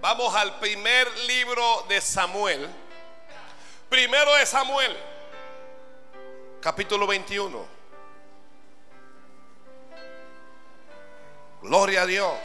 Vamos al primer libro de Samuel. Primero de Samuel, capítulo 21. Gloria a Dios.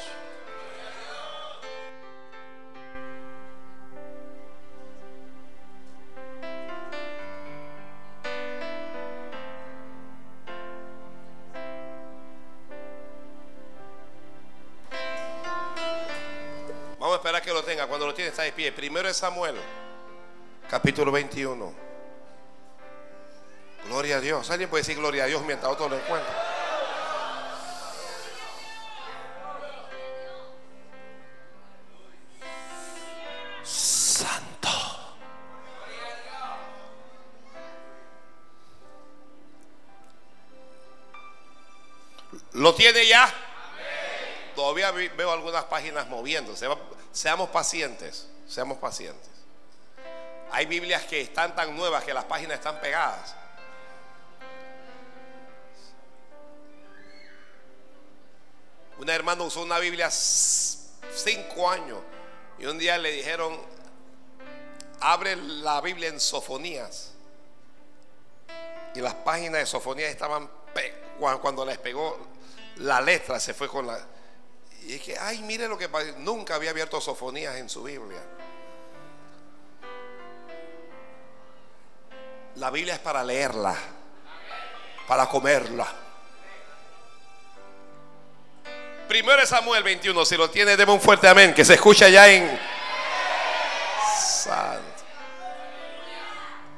Samuel, capítulo 21. Gloria a Dios. ¿Alguien puede decir gloria a Dios mientras otro lo encuentra? Santo. ¿Lo tiene ya? Todavía veo algunas páginas moviéndose. Seamos pacientes, seamos pacientes. Hay Biblias que están tan nuevas que las páginas están pegadas. Una hermana usó una Biblia cinco años y un día le dijeron, abre la Biblia en Sofonías. Y las páginas de Sofonías estaban, cuando les pegó la letra, se fue con la... Y es que, ay, mire lo que. Nunca había abierto Sofonías en su Biblia. La Biblia es para leerla, para comerla. Primero Samuel 21, si lo tiene, deme un fuerte amén, que se escucha ya en... Santo.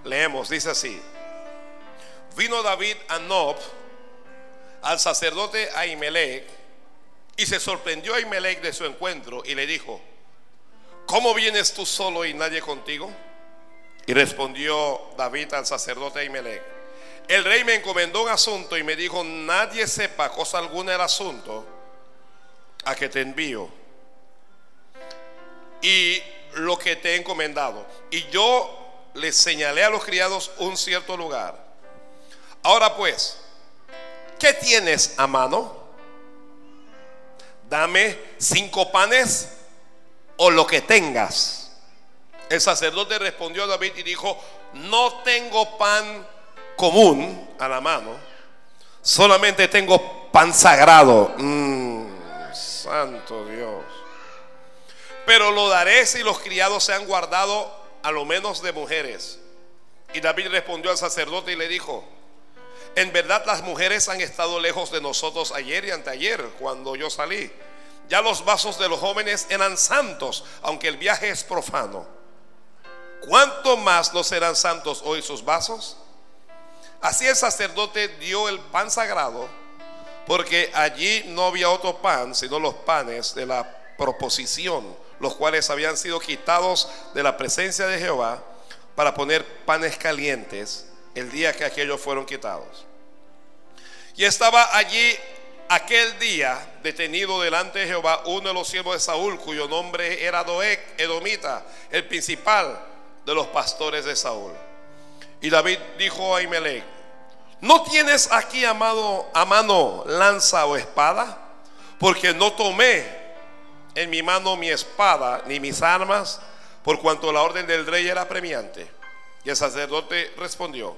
Leemos, dice así. Vino David a Nob, al sacerdote Ahimelech, y se sorprendió Ahimelech de su encuentro y le dijo, ¿cómo vienes tú solo y nadie contigo? Y respondió David al sacerdote Ahimelech, el rey me encomendó un asunto y me dijo, nadie sepa cosa alguna del asunto a que te envío y lo que te he encomendado. Y yo le señalé a los criados un cierto lugar. Ahora pues, ¿qué tienes a mano? Dame cinco panes o lo que tengas. El sacerdote respondió a David y dijo, no tengo pan común a la mano, solamente tengo pan sagrado. Mm, santo Dios. Pero lo daré si los criados se han guardado a lo menos de mujeres. Y David respondió al sacerdote y le dijo, en verdad las mujeres han estado lejos de nosotros ayer y anteayer cuando yo salí. Ya los vasos de los jóvenes eran santos, aunque el viaje es profano. ¿Cuánto más no serán santos hoy sus vasos? Así el sacerdote dio el pan sagrado, porque allí no había otro pan, sino los panes de la proposición, los cuales habían sido quitados de la presencia de Jehová para poner panes calientes el día que aquellos fueron quitados. Y estaba allí aquel día detenido delante de Jehová uno de los siervos de Saúl, cuyo nombre era Doeg, Edomita, el principal de los pastores de Saúl. Y David dijo a Imelec, ¿no tienes aquí amado, a mano lanza o espada? Porque no tomé en mi mano mi espada ni mis armas, por cuanto la orden del rey era premiante. Y el sacerdote respondió,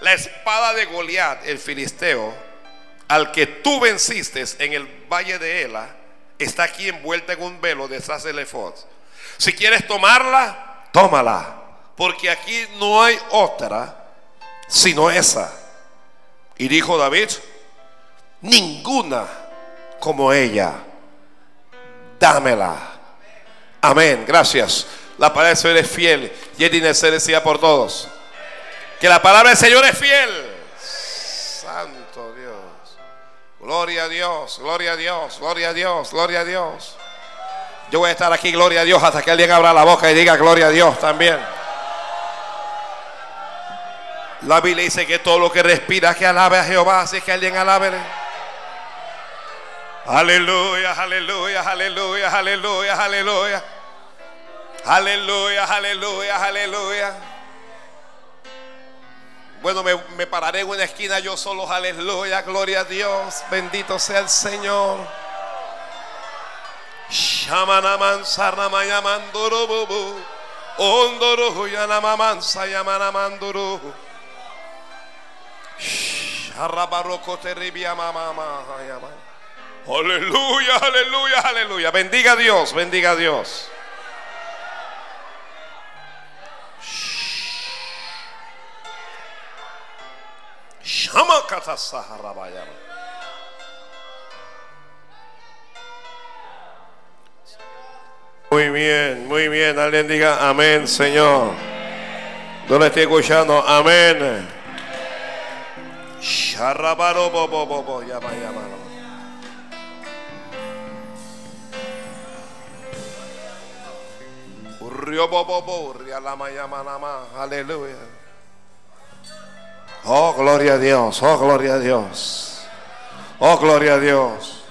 la espada de Goliat, el filisteo, al que tú venciste en el valle de Ela, está aquí envuelta en un velo detrás del efod. Si quieres tomarla, tómala, porque aquí no hay otra sino esa. Y dijo David, ninguna como ella, dámela. Amén, gracias. La palabra del Señor es fiel y es de decida por todos. Que la palabra del Señor es fiel. Gloria a Dios, gloria a Dios, gloria a Dios, gloria a Dios. Yo voy a estar aquí, gloria a Dios, hasta que alguien abra la boca y diga gloria a Dios también. La Biblia dice que todo lo que respira que alabe a Jehová, así que alguien alábele. Aleluya, aleluya, aleluya, aleluya, aleluya. Aleluya, aleluya, aleluya. Bueno, me, pararé en una esquina yo solo, aleluya, gloria a Dios, bendito sea el Señor. Shamanaman sarnamayamandoro bobo. Ondoro yanamamansa yamanamandoro. Sharabaroko teribia mama yama. Aleluya, aleluya, aleluya. Bendiga a Dios, bendiga a Dios. Shama. Muy bien, muy bien. Alguien diga amén, Señor. No le estoy escuchando. Amén. Sharabaro bo bo bo bo llama llama. Urrio Oh, gloria a Dios. Oh, gloria a Dios. Oh, gloria a Dios.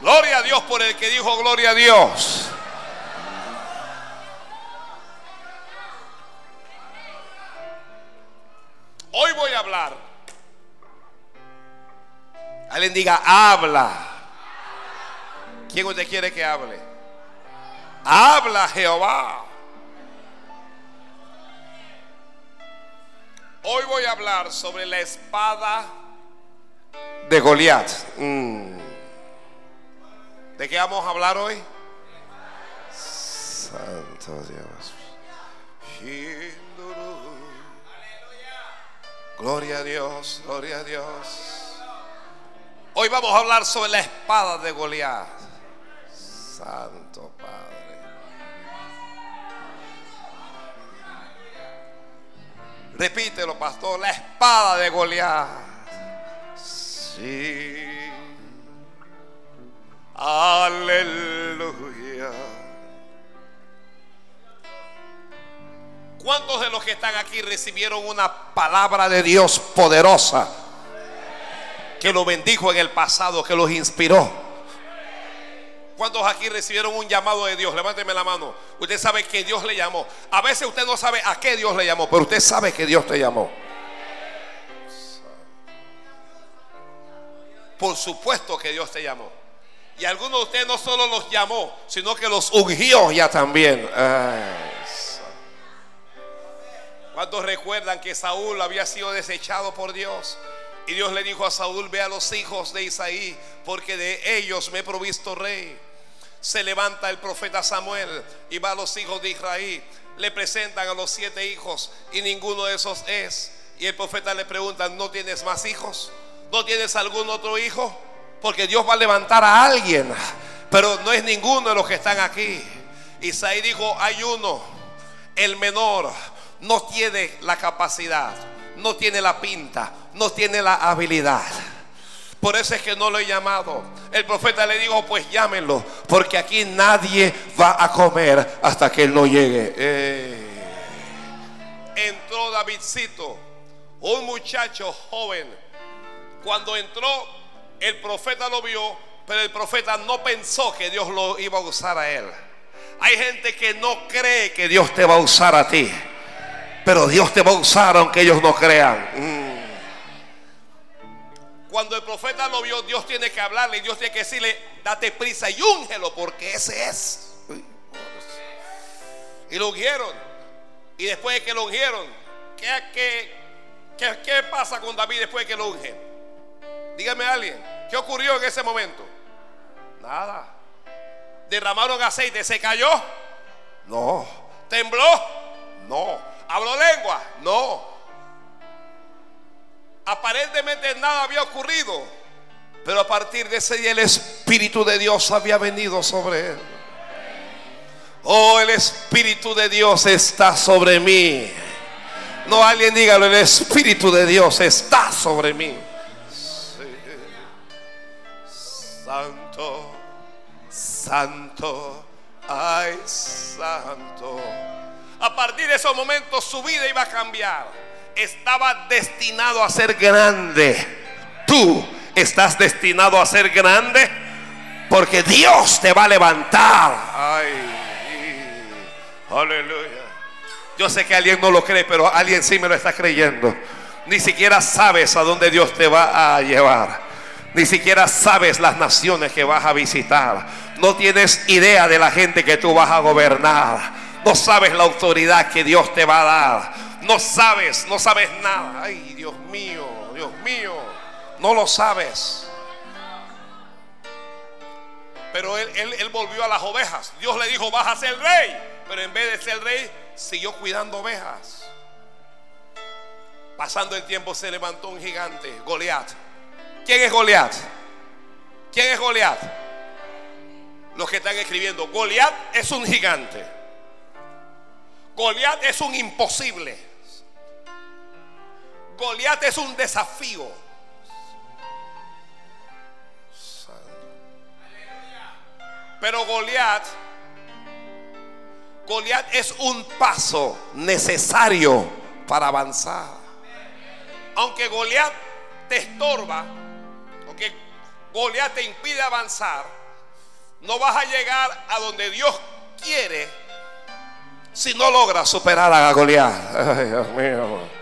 Gloria a Dios por el que dijo gloria a Dios. Hoy voy a hablar. Alguien diga, habla. ¿Quién usted quiere que hable? Habla Jehová. Hoy voy a hablar sobre la espada de Goliat. Mm. ¿De qué vamos a hablar hoy? Santo Dios. Gloria a Dios, gloria a Dios. Hoy vamos a hablar sobre la espada de Goliat. Santo Repítelo, pastor, la espada de Goliat. Sí. Aleluya. ¿Cuántos de los que están aquí recibieron una palabra de Dios poderosa? Que lo bendijo en el pasado, que los inspiró. ¿Cuántos aquí recibieron un llamado de Dios? Levánteme la mano. Usted sabe que Dios le llamó. A veces usted no sabe a qué Dios le llamó, pero usted sabe que Dios te llamó. Por supuesto que Dios te llamó. Y algunos de ustedes no solo los llamó, sino que los ungió ya también. ¿Cuántos recuerdan que Saúl había sido desechado por Dios? Y Dios le dijo a Saúl, ve a los hijos de Isaí, porque de ellos me he provisto rey. Se levanta el profeta Samuel y va a los hijos de Israel. Le presentan a los siete hijos y ninguno de esos es. Y el profeta le pregunta, ¿no tienes más hijos? ¿No tienes algún otro hijo? Porque Dios va a levantar a alguien. Pero no es ninguno de los que están aquí. Isaí dijo, hay uno, el menor, no tiene la capacidad, no tiene la pinta, no tiene la habilidad. Por eso es que no lo he llamado. El profeta le dijo, pues llámenlo, porque aquí nadie va a comer hasta que él no llegue. Eh. Entró Davidcito, un muchacho joven. Cuando entró, el profeta lo vio, pero el profeta no pensó que Dios lo iba a usar a él. Hay gente que no cree que Dios te va a usar a ti, pero Dios te va a usar aunque ellos no crean. Mm. Cuando el profeta lo vio, Dios tiene que hablarle y Dios tiene que decirle, date prisa y úngelo porque ese es. Y lo ungieron. Y después de que lo ungieron, ¿qué, qué, qué pasa con David después de que lo ungen? Dígame a alguien, ¿qué ocurrió en ese momento? Nada. ¿Derramaron aceite? ¿Se cayó? No. ¿Tembló? No. ¿Habló lengua? No. Aparentemente nada había ocurrido. Pero a partir de ese día el Espíritu de Dios había venido sobre él. Oh, el Espíritu de Dios está sobre mí. No alguien dígalo, el Espíritu de Dios está sobre mí. Santo, santo, ay, santo. A partir de esos momentos su vida iba a cambiar. Estaba destinado a ser grande. Tú estás destinado a ser grande porque Dios te va a levantar. Ay, aleluya. Yo sé que alguien no lo cree, pero alguien sí me lo está creyendo. Ni siquiera sabes a dónde Dios te va a llevar. Ni siquiera sabes las naciones que vas a visitar. No tienes idea de la gente que tú vas a gobernar. No sabes la autoridad que Dios te va a dar. No sabes, no sabes nada. Ay, Dios mío, Dios mío. No lo sabes. Pero él, él, volvió a las ovejas. Dios le dijo, vas a ser rey. Pero en vez de ser rey, siguió cuidando ovejas. Pasando el tiempo se levantó un gigante, Goliat. ¿Quién es Goliat? ¿Quién es Goliat? Los que están escribiendo, Goliat es un gigante. Goliat es un imposible. Goliat es un desafío. Pero Goliat, Goliat es un paso necesario para avanzar. Aunque Goliat te estorba, aunque Goliat te impide avanzar, no vas a llegar a donde Dios quiere si no logras superar a Goliat. Ay, Dios mío.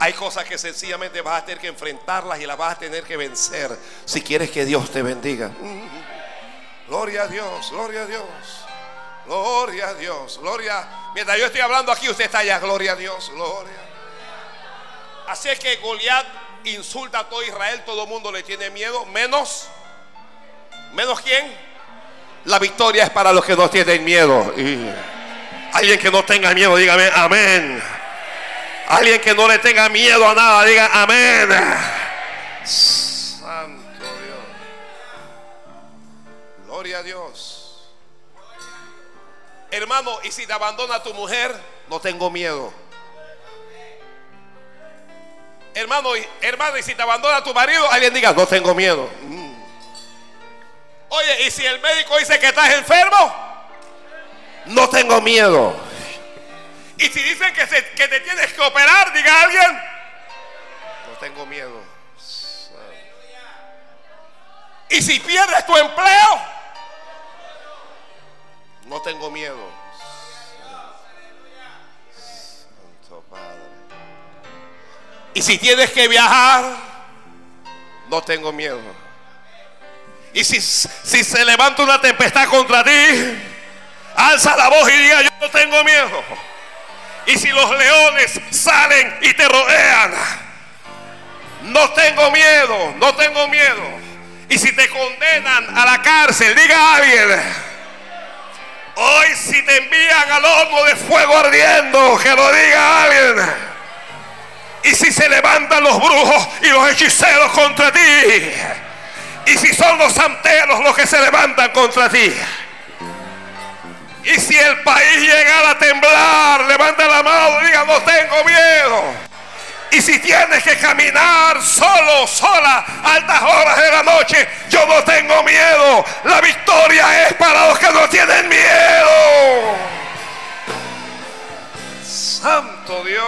Hay cosas que sencillamente vas a tener que enfrentarlas y las vas a tener que vencer si quieres que Dios te bendiga. Gloria a Dios, gloria a Dios. Gloria a Dios, gloria. Mientras yo estoy hablando aquí, usted está allá. Gloria a Dios, gloria. Así es que Goliat insulta a todo Israel, todo el mundo le tiene miedo, menos, menos quién. La victoria es para los que no tienen miedo. Alguien que no tenga miedo, dígame amén. Alguien que no le tenga miedo a nada, diga amén. Gloria a Dios. Hermano, y si te abandona tu mujer, no tengo miedo. Hermano, hermano, y si te abandona tu marido, alguien diga, no tengo miedo. Mm. Oye, y si el médico dice que estás enfermo, no tengo miedo. Y si dicen que, que te tienes que operar, diga alguien, no tengo miedo. Y si pierdes tu empleo, no tengo miedo. Santo Padre. Y si tienes que viajar, no tengo miedo. Y si, si se levanta una tempestad contra ti, alza la voz y diga, yo no tengo miedo. Y si los leones salen y te rodean, no tengo miedo, no tengo miedo. Y si te condenan a la cárcel, diga a alguien, Hoy si te envían al horno de fuego ardiendo, que lo diga alguien. Y si se levantan los brujos y los hechiceros contra ti. Y si son los santeros los que se levantan contra ti. Y si el país llega a temblar, levanta la mano y diga, no tengo miedo. Y si tienes que caminar solo, sola, altas horas de la noche, yo no tengo miedo. La victoria es para los que no tienen miedo. Santo Dios.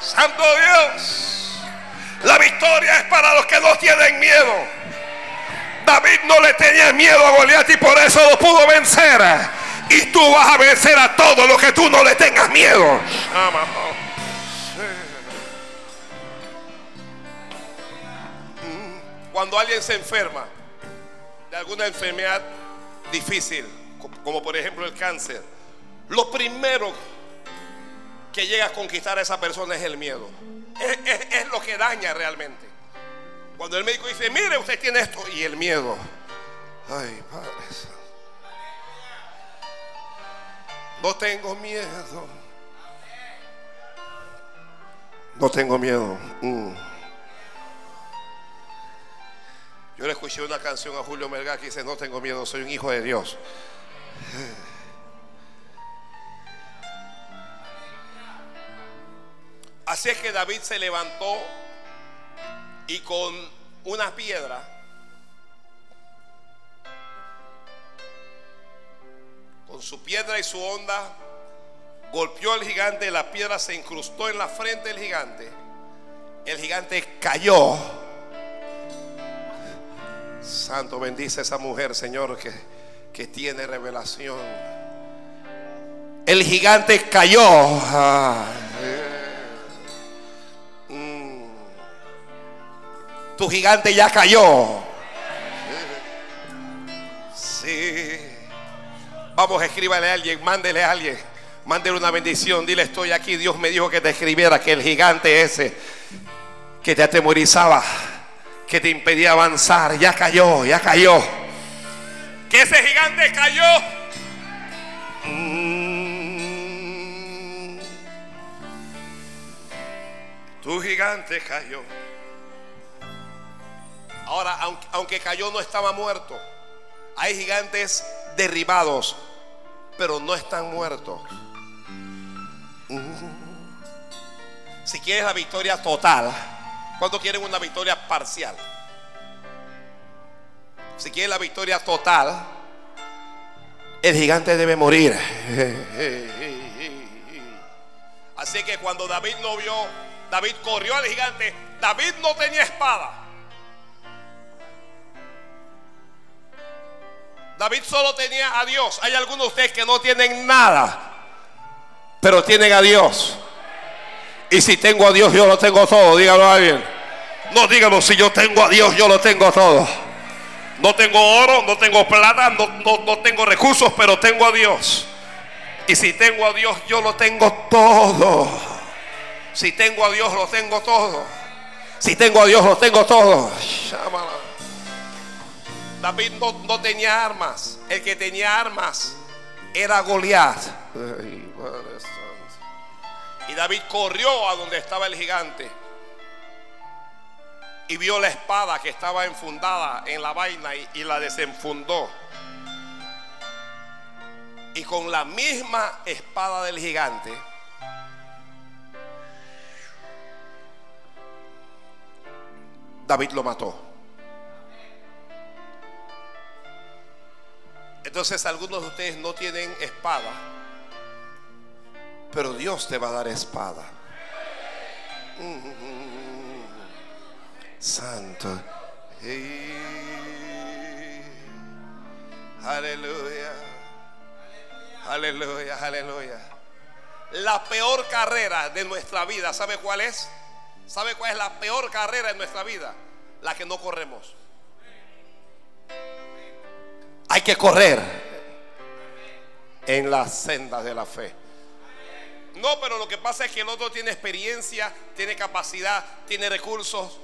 Santo Dios. La victoria es para los que no tienen miedo. David no le tenía miedo a Goliat y por eso lo pudo vencer. Y tú vas a vencer a todos los que tú no le tengas miedo. Cuando alguien se enferma de alguna enfermedad difícil, como por ejemplo el cáncer, lo primero que llega a conquistar a esa persona es el miedo. Es, lo que daña realmente. Cuando el médico dice, mire, usted tiene esto, y el miedo. Ay, Padre. No tengo miedo. No tengo miedo. Mm. Yo le escuché una canción a Julio Melgar que dice, no tengo miedo, soy un hijo de Dios. Así es que David se levantó y con una piedra, con su piedra y su onda, golpeó al gigante, la piedra se incrustó en la frente del gigante, el gigante cayó Santo, bendice a esa mujer, Señor, que, que tiene revelación. El gigante cayó. Tu gigante ya cayó. Sí. Vamos, escríbale a alguien, mándele a alguien. Mándele una bendición. Dile, estoy aquí. Dios me dijo que te escribiera que el gigante ese que te atemorizaba, que te impedía avanzar, ya cayó, ya cayó. Que ese gigante cayó. Mm. Tu gigante cayó. Ahora, aunque, cayó, no estaba muerto. Hay gigantes derribados, pero no están muertos. Mm. Si quieres la victoria total, ¿cuánto quieren una victoria parcial? Si quieres la victoria total, el gigante debe morir. Así que cuando David lo vio, David corrió al gigante. David no tenía espada. David solo tenía a Dios. Hay algunos de ustedes que no tienen nada, pero tienen a Dios. Y si tengo a Dios, yo lo tengo todo. Dígalo a alguien. No dígalo, si yo tengo a Dios, yo lo tengo todo. No tengo oro, no tengo plata, no, no tengo recursos, pero tengo a Dios. Y si tengo a Dios, yo lo tengo todo. Si tengo a Dios, lo tengo todo. Si tengo a Dios, lo tengo todo. David no, tenía armas. El que tenía armas era Goliat. Y David corrió a donde estaba el gigante. Y vio la espada que estaba enfundada en la vaina y, y la desenfundó. Y con la misma espada del gigante, David lo mató. Entonces algunos de ustedes no tienen espada, pero Dios te va a dar espada. Santo. Aleluya. Aleluya, aleluya. La peor carrera de nuestra vida, ¿sabe cuál es? ¿Sabe cuál es la peor carrera de nuestra vida? La que no corremos. Hay que correr en las sendas de la fe. No, pero lo que pasa es que el otro tiene experiencia, tiene capacidad, tiene recursos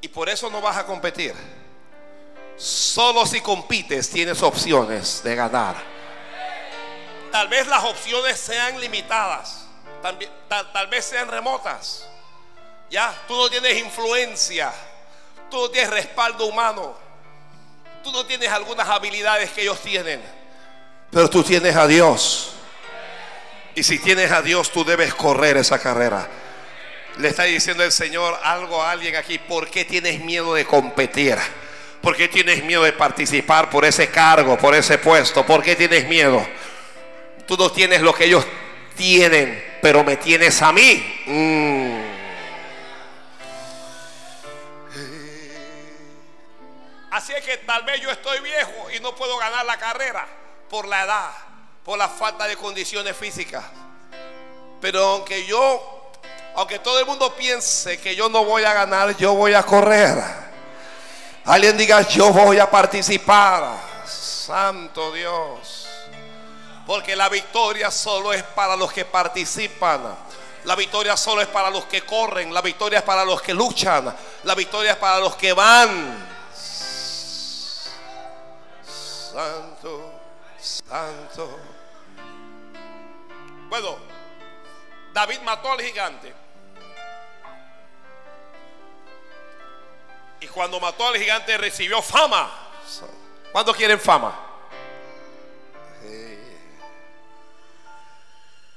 y por eso no vas a competir. Solo si compites tienes opciones de ganar. Tal vez las opciones sean limitadas, tal, tal vez sean remotas. Ya, tú no tienes influencia, tú no tienes respaldo humano. Tú no tienes algunas habilidades que ellos tienen, pero tú tienes a Dios. Y si tienes a Dios, tú debes correr esa carrera. Le está diciendo el Señor algo a alguien aquí. ¿Por qué tienes miedo de competir? ¿Por qué tienes miedo de participar por ese cargo, por ese puesto? ¿Por qué tienes miedo? Tú no tienes lo que ellos tienen, pero me tienes a mí. Mm. Así es que tal vez yo estoy viejo y no puedo ganar la carrera por la edad, por la falta de condiciones físicas. Pero aunque yo, aunque todo el mundo piense que yo no voy a ganar, yo voy a correr. Alguien diga, yo voy a participar. Santo Dios. Porque la victoria solo es para los que participan. La victoria solo es para los que corren. La victoria es para los que luchan. La victoria es para los que van. Santo, santo. Bueno, David mató al gigante. Y cuando mató al gigante recibió fama. ¿Cuántos quieren fama?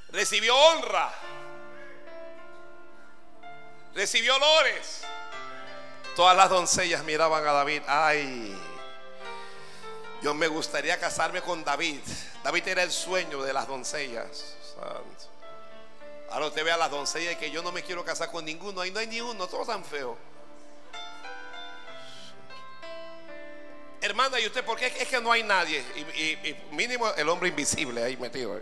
Recibió honra. Recibió olores. Todas las doncellas miraban a David. Ay. Yo me gustaría casarme con David. David era el sueño de las doncellas. Ahora usted ve a las doncellas y que yo no me quiero casar con ninguno. Ahí no hay ni uno, todos tan feos. Hermana, ¿y usted por qué es que no hay nadie? Y, mínimo el hombre invisible ahí metido.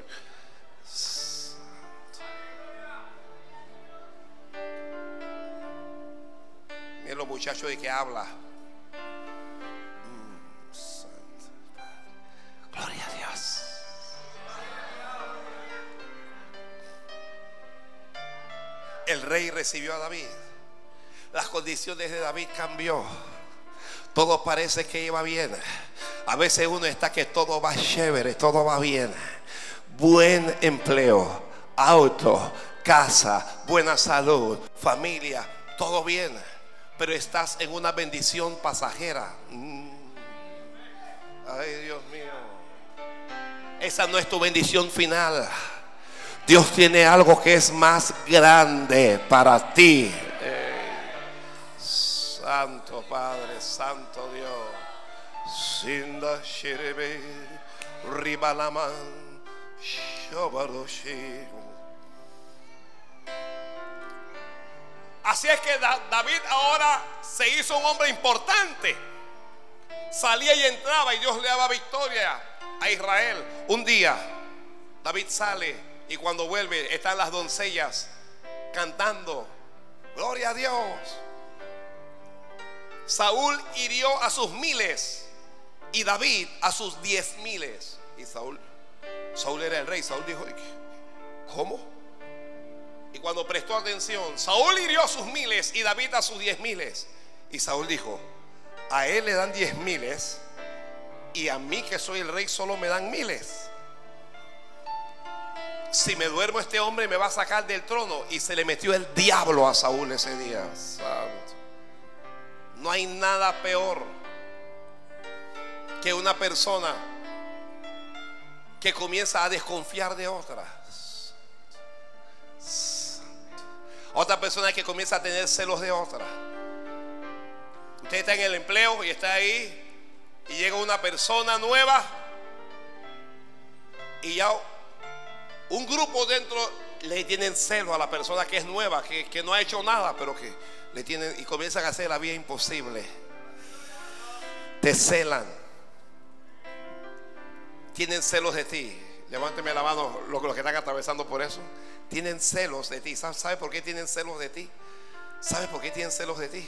Miren los muchacho de que habla. Gloria a Dios. El rey recibió a David. Las condiciones de David cambió. Todo parece que iba bien. A veces uno está que todo va chévere, todo va bien. Buen empleo, auto, casa, buena salud, familia, todo bien. Pero estás en una bendición pasajera. Mm. Ay, Dios mío. Esa no es tu bendición final. Dios tiene algo que es más grande para ti. Santo Padre, Santo Dios. Ribalaman. Así es que David ahora se hizo un hombre importante. Salía y entraba y Dios le daba victoria a Israel. Un día David sale y cuando vuelve están las doncellas cantando. Gloria a Dios. Saúl hirió a sus miles y David a sus diez miles. Y Saúl, Saúl era el rey. Saúl dijo, ¿cómo? Y cuando prestó atención, Saúl hirió a sus miles y David a sus diez miles. Y Saúl dijo, a él le dan diez miles y a mí que soy el rey solo me dan miles. Si me duermo este hombre me va a sacar del trono. Y se le metió el diablo a Saúl ese día. No hay nada peor que una persona que comienza a desconfiar de otras. Otra persona que comienza a tener celos de otra. Usted está en el empleo y está ahí y llega una persona nueva y ya un grupo dentro le tienen celo a la persona que es nueva, que, que no ha hecho nada, pero que le tienen y comienzan a hacer la vida imposible. Te celan. Tienen celos de ti. Levánteme la mano los, que están atravesando por eso. Tienen celos de ti. ¿Sabe por qué tienen celos de ti? ¿Sabe por qué tienen celos de ti?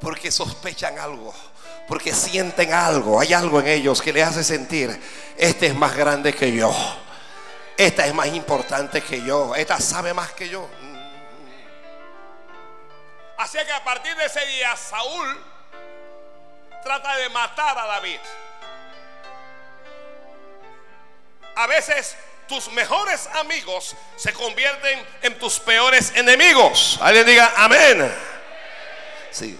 Porque sospechan algo, porque sienten algo, hay algo en ellos que le hace sentir, este es más grande que yo, esta es más importante que yo, esta sabe más que yo. Así que a partir de ese día Saúl trata de matar a David. A veces tus mejores amigos se convierten en tus peores enemigos. Alguien diga amén. Sí.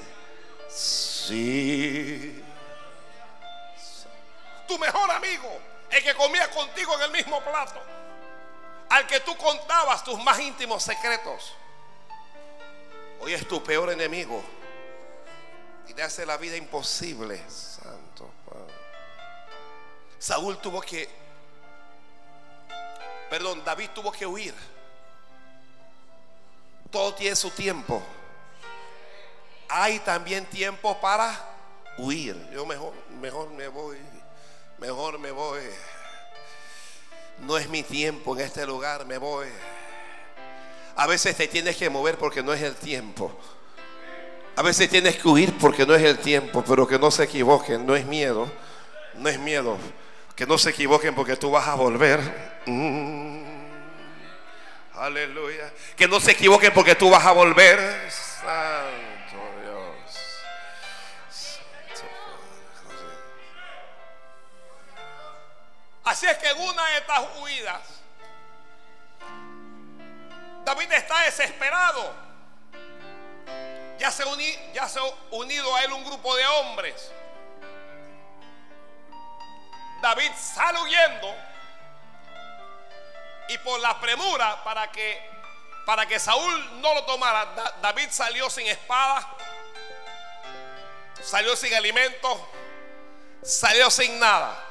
Sí. Tu mejor amigo, el que comía contigo en el mismo plato, al que tú contabas tus más íntimos secretos. Hoy es tu peor enemigo. Y te hace la vida imposible. Santo. Saúl tuvo que, perdón, David tuvo que huir. Todo tiene su tiempo. Hay también tiempo para huir. Yo mejor, mejor me voy. Mejor me voy. No es mi tiempo en este lugar, me voy. A veces te tienes que mover porque no es el tiempo. A veces tienes que huir porque no es el tiempo, pero que no se equivoquen, no es miedo, no es miedo. Que no se equivoquen porque tú vas a volver. Mm. Aleluya. Que no se equivoquen porque tú vas a volver. Así es que en una de estas huidas David está desesperado. Ya se, ha unido a él un grupo de hombres. David sale huyendo y por la premura para que para que Saúl no lo tomara, David salió sin espada, salió sin alimento, salió sin nada.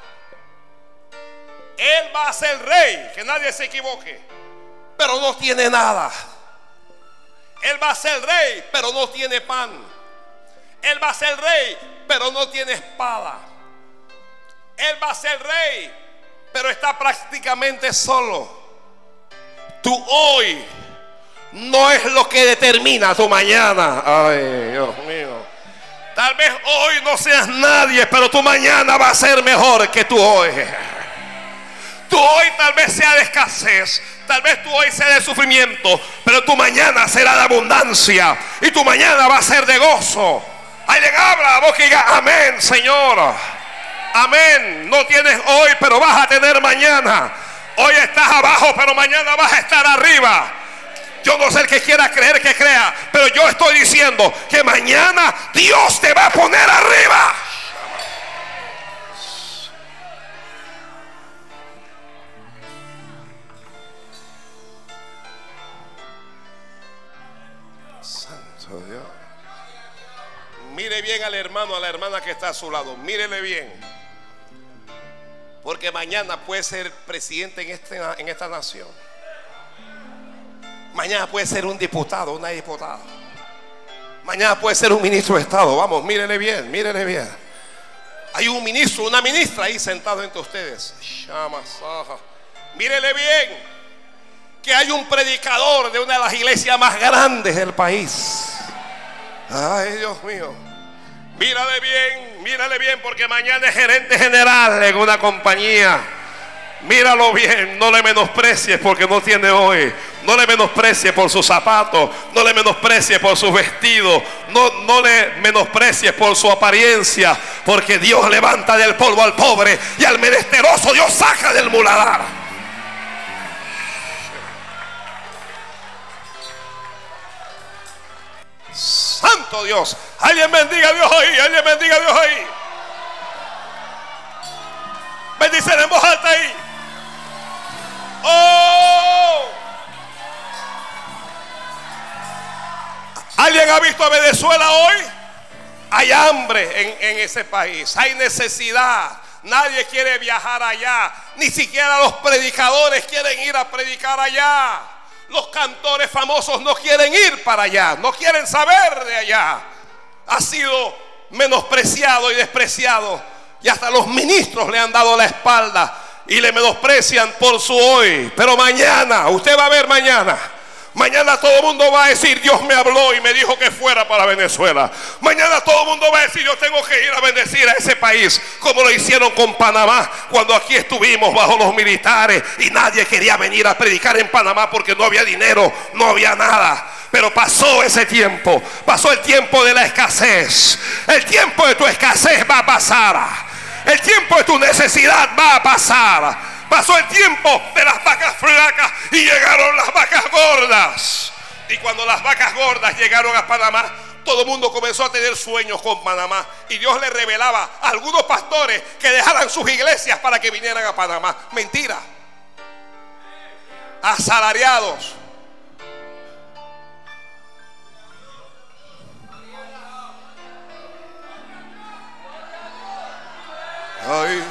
Él va a ser rey, que nadie se equivoque pero no tiene nada. Él va a ser rey, pero no tiene pan. Él va a ser rey, pero no tiene espada. Él va a ser rey, pero está prácticamente solo. Tú hoy no es lo que determina tu mañana. Ay, Dios mío. Tal vez hoy no seas nadie, pero tu mañana va a ser mejor que tú hoy. Tu hoy tal vez sea de escasez, tal vez tu hoy sea de sufrimiento, pero tu mañana será de abundancia y tu mañana va a ser de gozo. Alguien habla a vos que diga amén, Señor. Amén. No tienes hoy, pero vas a tener mañana. Hoy estás abajo, pero mañana vas a estar arriba. Yo no sé el que quiera creer que crea, pero yo estoy diciendo que mañana Dios te va a poner arriba. Mire bien al hermano, a la hermana que está a su lado. Mírele bien. Porque mañana puede ser presidente en, este, en esta nación. Mañana puede ser un diputado, una diputada. Mañana puede ser un ministro de Estado. Vamos, mírele bien, mírele bien. Hay un ministro, una ministra ahí sentado entre ustedes. Mírele bien que hay un predicador de una de las iglesias más grandes del país. Ay, Dios mío. Mírale bien, mírale bien, porque mañana es gerente general en una compañía. Míralo bien, no le menosprecies porque no tiene hoy. No le menosprecies por sus zapatos, no le menosprecies por sus vestidos, no, no le menosprecies por su apariencia, porque Dios levanta del polvo al pobre y al menesteroso Dios saca del muladar. Santo Dios, alguien bendiga a Dios ahí, alguien bendiga a Dios ahí. Bendicen en voz alta ahí. Oh. ¿Alguien ha visto a Venezuela hoy? Hay hambre en, en, ese país, hay necesidad. Nadie quiere viajar allá, ni siquiera los predicadores quieren ir a predicar allá. Los cantores famosos no quieren ir para allá, no quieren saber de allá. Ha sido menospreciado y despreciado. Y hasta los ministros le han dado la espalda y le menosprecian por su hoy. Pero mañana, usted va a ver mañana. Mañana todo el mundo va a decir, Dios me habló y me dijo que fuera para Venezuela. Mañana todo el mundo va a decir, yo tengo que ir a bendecir a ese país, como lo hicieron con Panamá, cuando aquí estuvimos bajo los militares y nadie quería venir a predicar en Panamá porque no había dinero, no había nada. Pero pasó ese tiempo, pasó el tiempo de la escasez. El tiempo de tu escasez va a pasar. El tiempo de tu necesidad va a pasar. Pasó el tiempo de las vacas flacas y llegaron las vacas gordas. Y cuando las vacas gordas llegaron a Panamá, todo el mundo comenzó a tener sueños con Panamá. Y Dios le revelaba a algunos pastores que dejaran sus iglesias para que vinieran a Panamá. Mentira. Asalariados. Ay,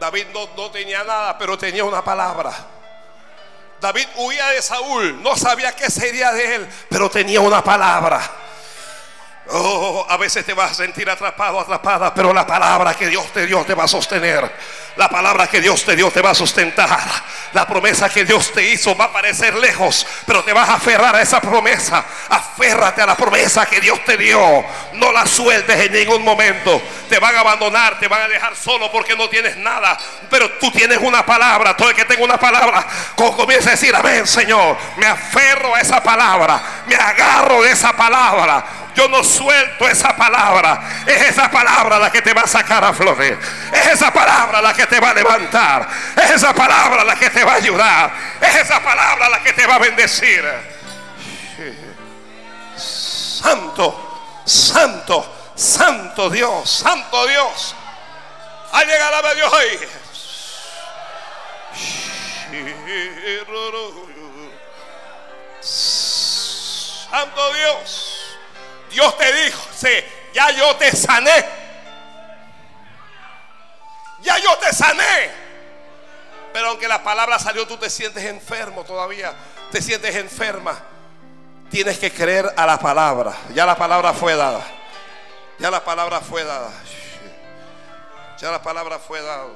David no, no, tenía nada, pero tenía una palabra. David huía de Saúl, no sabía qué sería de él, pero tenía una palabra. Oh, a veces te vas a sentir atrapado, atrapada, pero la palabra que Dios te dio te va a sostener. La palabra que Dios te dio te va a sustentar. La promesa que Dios te hizo va a parecer lejos, pero te vas a aferrar a esa promesa. Aférrate a la promesa que Dios te dio. No la sueltes en ningún momento. Te van a abandonar, te van a dejar solo porque no tienes nada. Pero tú tienes una palabra. Todo el que tenga una palabra, comienza a decir, amén, Señor. Me aferro a esa palabra. Me agarro de esa palabra. Yo no suelto esa palabra. Es esa palabra la que te va a sacar a florecer. Es esa palabra la que te va a levantar. Es esa palabra la que te va a ayudar. Es esa palabra la que te va a bendecir. Santo, santo, santo Dios, santo Dios. Ha llegado a Dios ahí. Santo Dios. Dios te dijo, ya yo te sané. Ya yo te sané. Pero aunque la palabra salió, tú te sientes enfermo todavía. Te sientes enferma. Tienes que creer a la palabra. Ya la palabra fue dada. Ya la palabra fue dada. Ya la palabra fue dada.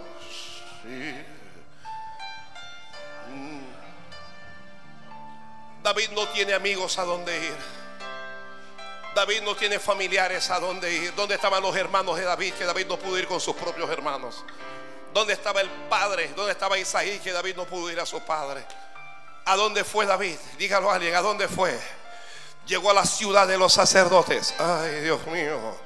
David no tiene amigos a dónde ir. David no tiene familiares a dónde ir. ¿Dónde estaban los hermanos de David? Que David no pudo ir con sus propios hermanos. ¿Dónde estaba el padre? ¿Dónde estaba Isaí? Que David no pudo ir a su padre. ¿A dónde fue David? Dígalo a alguien, ¿a dónde fue? Llegó a la ciudad de los sacerdotes. Ay, Dios mío.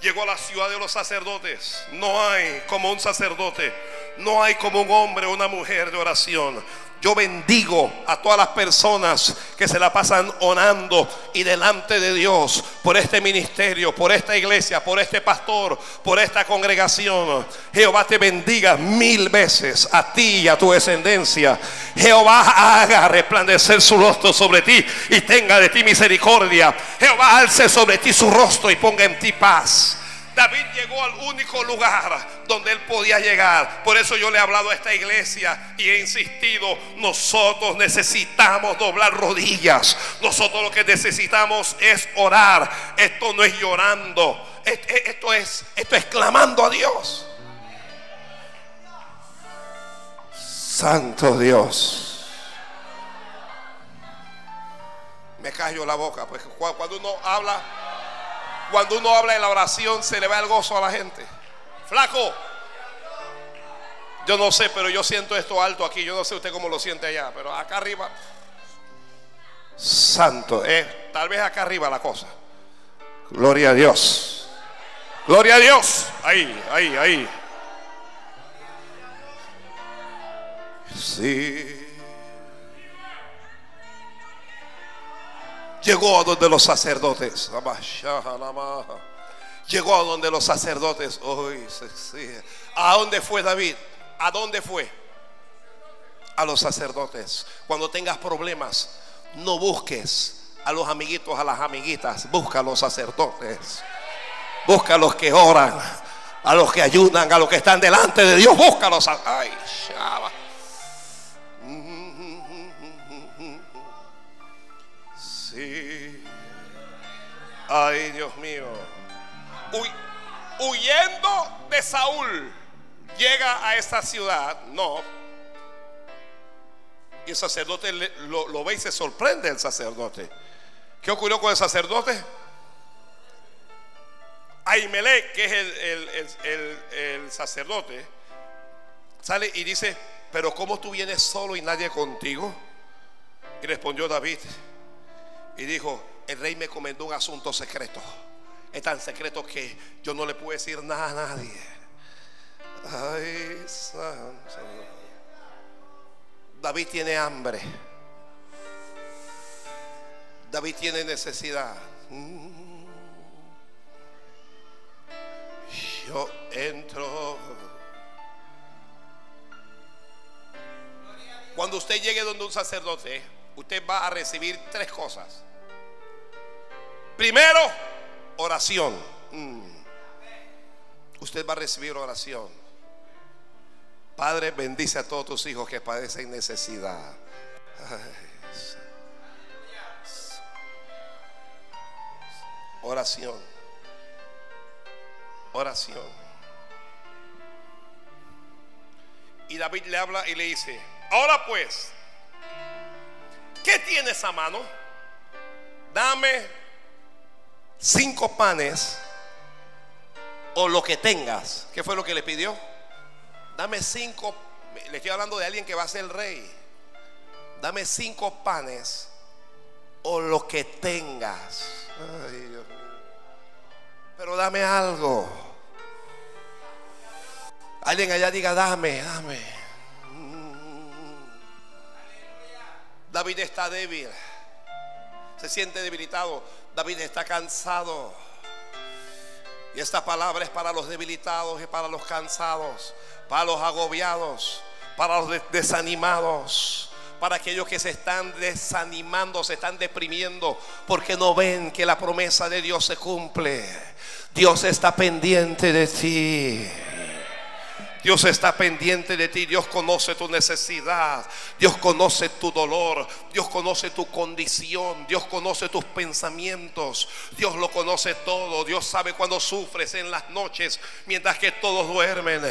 Llegó a la ciudad de los sacerdotes. No hay como un sacerdote. No hay como un hombre o una mujer de oración. Yo bendigo a todas las personas que se la pasan orando y delante de Dios por este ministerio, por esta iglesia, por este pastor, por esta congregación. Jehová te bendiga mil veces a ti y a tu descendencia. Jehová haga resplandecer su rostro sobre ti y tenga de ti misericordia. Jehová alce sobre ti su rostro y ponga en ti paz. David llegó al único lugar donde él podía llegar. Por eso yo le he hablado a esta iglesia y he insistido, nosotros necesitamos doblar rodillas. Nosotros lo que necesitamos es orar. Esto no es llorando. Esto es, esto es clamando a Dios. Santo Dios. Me callo la boca, pues cuando uno habla cuando uno habla en la oración se le va el gozo a la gente. Flaco. Yo no sé, pero yo siento esto alto aquí. Yo no sé usted cómo lo siente allá, pero acá arriba. Santo. Eh, tal vez acá arriba la cosa. Gloria a Dios. Gloria a Dios. Ahí, ahí, ahí. Sí. Llegó a donde los sacerdotes. Llegó a donde los sacerdotes. ¿A dónde fue David? ¿A dónde fue? A los sacerdotes. Cuando tengas problemas, no busques a los amiguitos, a las amiguitas. Busca a los sacerdotes. Busca a los que oran, a los que ayudan, a los que están delante de Dios. Búscalos. Ay, Ay, Dios mío. huyendo de Saúl, llega a esta ciudad. No. Y el sacerdote lo, ve y se sorprende el sacerdote. ¿Qué ocurrió con el sacerdote? Ahimelech, que es el, el sacerdote, sale y dice, pero ¿cómo tú vienes solo y nadie contigo? Y respondió David y dijo, el rey me comendó un asunto secreto. Es tan secreto que yo no le puedo decir nada a nadie. Ay. David tiene hambre. David tiene necesidad. Yo entro. Cuando usted llegue donde un sacerdote, usted va a recibir tres cosas. Primero, oración. Mm. Usted va a recibir oración. Padre, bendice a todos tus hijos que padecen necesidad. Oración. Oración. Y David le habla y le dice, ahora pues, ¿qué tienes a mano? Dame cinco panes o lo que tengas. ¿Qué fue lo que le pidió? Dame cinco, le estoy hablando de alguien que va a ser el rey. Dame cinco panes o lo que tengas. Pero dame algo. Alguien allá diga, dame, dame. David está débil. Se siente debilitado. David está cansado. Y esta palabra es para los debilitados y para los cansados, para los agobiados, para los desanimados, para aquellos que se están desanimando, se están deprimiendo porque no ven que la promesa de Dios se cumple. Dios está pendiente de ti. Dios está pendiente de ti. Dios conoce tu necesidad. Dios conoce tu dolor. Dios conoce tu condición. Dios conoce tus pensamientos. Dios lo conoce todo. Dios sabe cuando sufres en las noches mientras que todos duermen.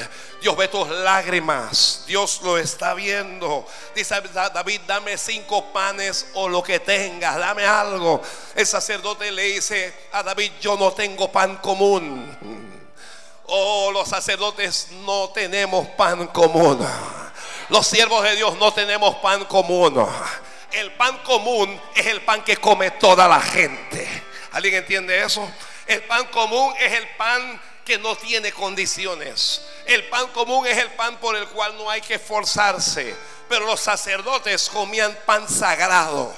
Dios ve tus lágrimas. Dios lo está viendo. Dice David, dame cinco panes o lo que tengas. Dame algo. El sacerdote le dice a David, yo no tengo pan común. Oh, los sacerdotes no tenemos pan común. Los siervos de Dios no tenemos pan común. El pan común es el pan que come toda la gente. ¿Alguien entiende eso? El pan común es el pan que no tiene condiciones. El pan común es el pan por el cual no hay que esforzarse. Pero los sacerdotes comían pan sagrado.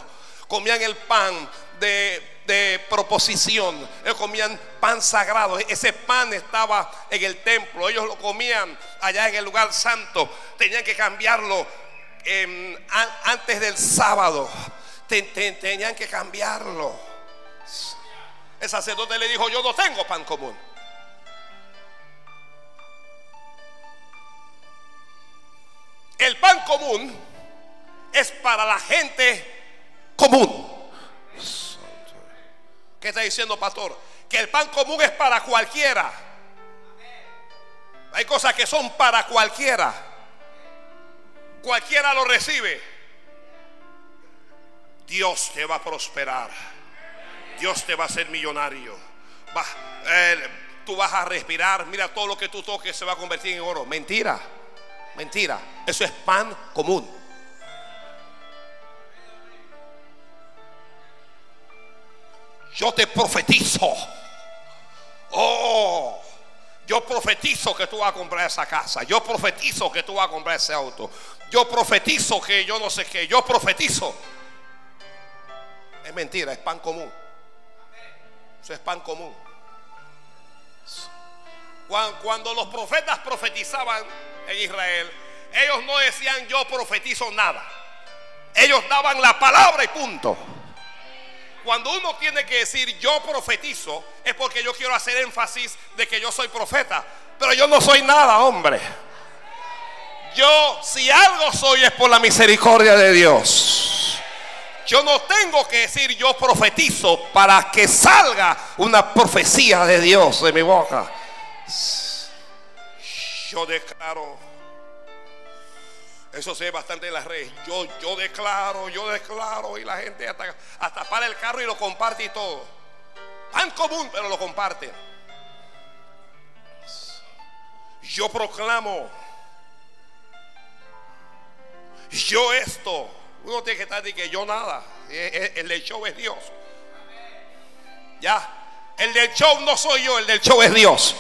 Comían el pan de de proposición. Ellos comían pan sagrado. Ese pan estaba en el templo. Ellos lo comían allá en el lugar santo. Tenían que cambiarlo em, antes del sábado. tenían que cambiarlo. El sacerdote le dijo, yo no tengo pan común. El pan común es para la gente común. ¿Qué está diciendo, pastor? Que el pan común es para cualquiera. Hay cosas que son para cualquiera. Cualquiera lo recibe. Dios te va a prosperar. Dios te va a hacer millonario. tú vas a respirar. Mira, todo lo que tú toques se va a convertir en oro. Mentira. Mentira. Eso es pan común. Yo te profetizo. Oh, yo profetizo que tú vas a comprar esa casa. Yo profetizo que tú vas a comprar ese auto. Yo profetizo que yo no sé qué. Yo profetizo. Es mentira, es pan común. Eso es pan común. Cuando los profetas profetizaban en Israel, ellos no decían yo profetizo nada. Ellos daban la palabra y punto. Cuando uno tiene que decir yo profetizo, es porque yo quiero hacer énfasis de que yo soy profeta. Pero yo no soy nada, hombre. Yo, si algo soy, es por la misericordia de Dios. Yo no tengo que decir yo profetizo para que salga una profecía de Dios de mi boca. Yo declaro eso se ve bastante en las redes. Yo, yo declaro, yo declaro. Y la gente hasta, hasta para el carro y lo comparte y todo. Tan común, pero lo comparte. Yo proclamo. Yo esto. Uno tiene que estar de que yo nada. Eh, eh, el del show es Dios. Ya. El del show no soy yo, el del show es Dios.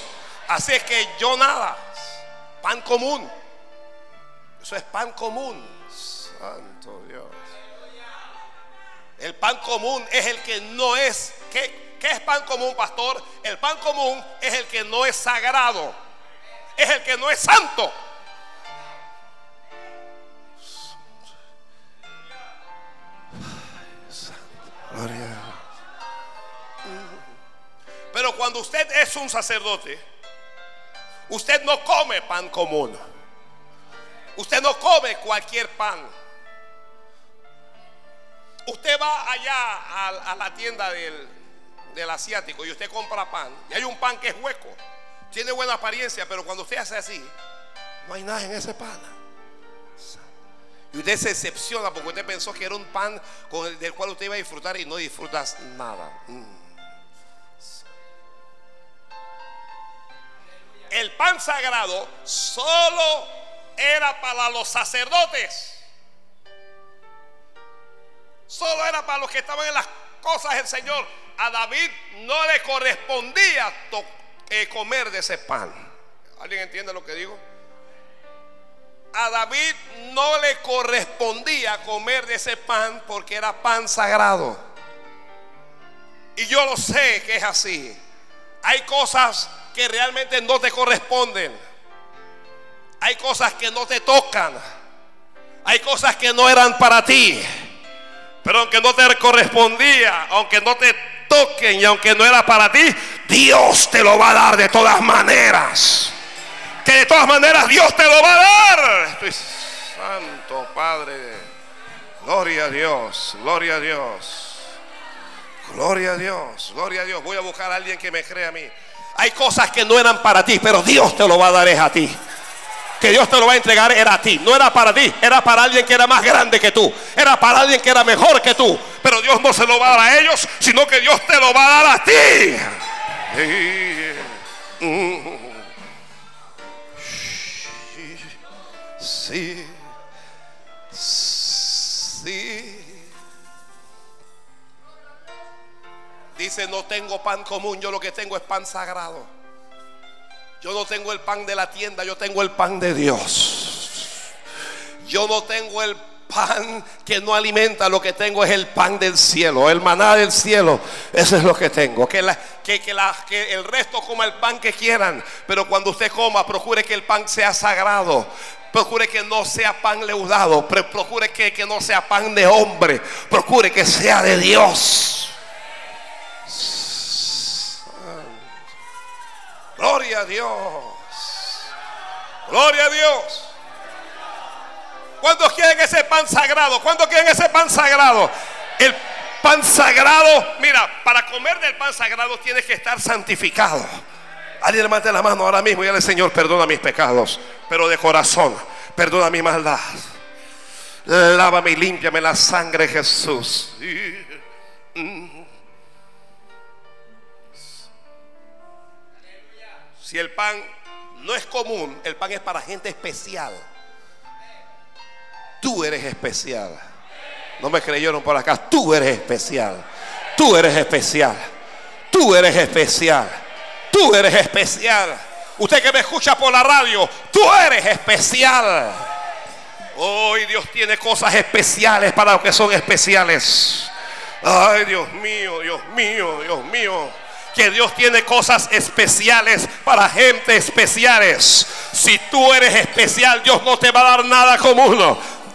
Así es que yo nada. Pan común. Eso es pan común. Santo Dios. El pan común es el que no es. ¿qué, ¿Qué es pan común, pastor? El pan común es el que no es sagrado. Es el que no es santo. Pero cuando usted es un sacerdote, usted no come pan común. Usted no come cualquier pan. Usted va allá a, la tienda del, del asiático y usted compra pan. Y hay un pan que es hueco. Tiene buena apariencia, pero cuando usted hace así, no hay nada en ese pan. Y usted se decepciona porque usted pensó que era un pan con el, del cual usted iba a disfrutar y no disfrutas nada. Mm. El pan sagrado solo era para los sacerdotes. Solo era para los que estaban en las cosas del Señor. A David no le correspondía eh, comer de ese pan. ¿Alguien entiende lo que digo? A David no le correspondía comer de ese pan porque era pan sagrado. Y yo lo sé que es así. Hay cosas que realmente no te corresponden. Hay cosas que no te tocan. Hay cosas que no eran para ti. Pero aunque no te correspondía, aunque no te toquen y aunque no era para ti, Dios te lo va a dar de todas maneras. que de todas maneras Dios te lo va a dar. Santo, Padre. Gloria a Dios, gloria a Dios. Gloria a Dios, gloria a Dios. Voy a buscar a alguien que me crea a mí. Hay cosas que no eran para ti, pero Dios te lo va a dar es a ti. Que Dios te lo va a entregar era a ti. No era para ti, era para alguien que era más grande que tú. Era para alguien que era mejor que tú. Pero Dios no se lo va a dar a ellos, sino que Dios te lo va a dar a ti. Sí. Sí. Dice, no tengo pan común, yo lo que tengo es pan sagrado. Yo no tengo el pan de la tienda, yo tengo el pan de Dios. Yo no tengo el pan que no alimenta, lo que tengo es el pan del cielo, el maná del cielo. Eso es lo que tengo. Que, el resto coma el pan que quieran, pero cuando usted coma, procure que el pan sea sagrado. Procure que no sea pan leudado, procure que, que no sea pan de hombre, procure que sea de Dios. Gloria a Dios. Gloria a Dios. ¿Cuántos quieren ese pan sagrado? ¿Cuántos quieren ese pan sagrado? El pan sagrado, mira, para comer del pan sagrado tienes que estar santificado. Alguien levante la mano ahora mismo y dile, Señor, perdona mis pecados, pero de corazón, perdona mi maldad. Lávame y límpiame la sangre, Jesús. Si el pan no es común, el pan es para gente especial. Tú eres especial. No me creyeron por acá. Tú eres especial. Tú eres especial. Tú eres especial. Tú eres especial. Usted que me escucha por la radio, tú eres especial. Hoy Dios tiene cosas especiales para los que son especiales. Ay, Dios mío, Dios mío, Dios mío que Dios tiene cosas especiales para gente especiales. Si tú eres especial, Dios no te va a dar nada común.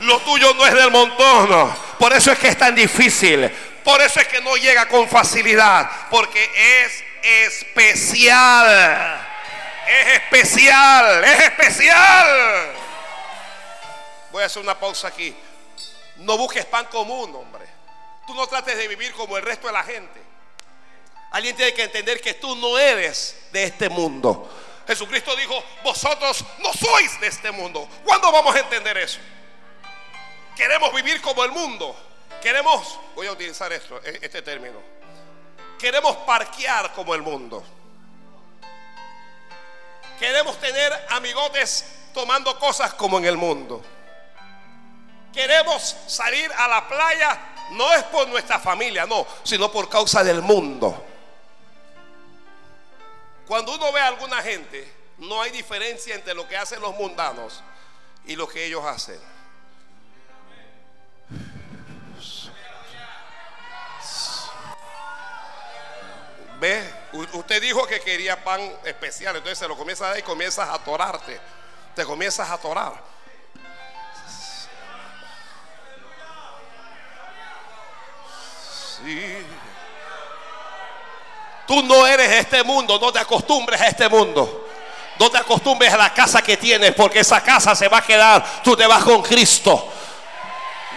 Lo tuyo no es del montón. Por eso es que es tan difícil. Por eso es que no llega con facilidad. Porque es especial. Es especial. Es especial. Voy a hacer una pausa aquí. No busques pan común, hombre. Tú no trates de vivir como el resto de la gente. Alguien tiene que entender que tú no eres de este mundo. Jesucristo dijo, vosotros no sois de este mundo. ¿Cuándo vamos a entender eso? Queremos vivir como el mundo. Queremos, voy a utilizar esto, e, este término. Queremos parquear como el mundo. Queremos tener amigotes tomando cosas como en el mundo. Queremos salir a la playa, no es por nuestra familia, no, sino por causa del mundo. Cuando uno ve a alguna gente, no hay diferencia entre lo que hacen los mundanos y lo que ellos hacen. Ve, usted dijo que quería pan especial, entonces se lo comienza a dar y comienzas a atorarte. Te comienzas a atorar. Sí. Tú no eres este mundo, no te acostumbres a este mundo. No te acostumbres a la casa que tienes, porque esa casa se va a quedar. Tú te vas con Cristo.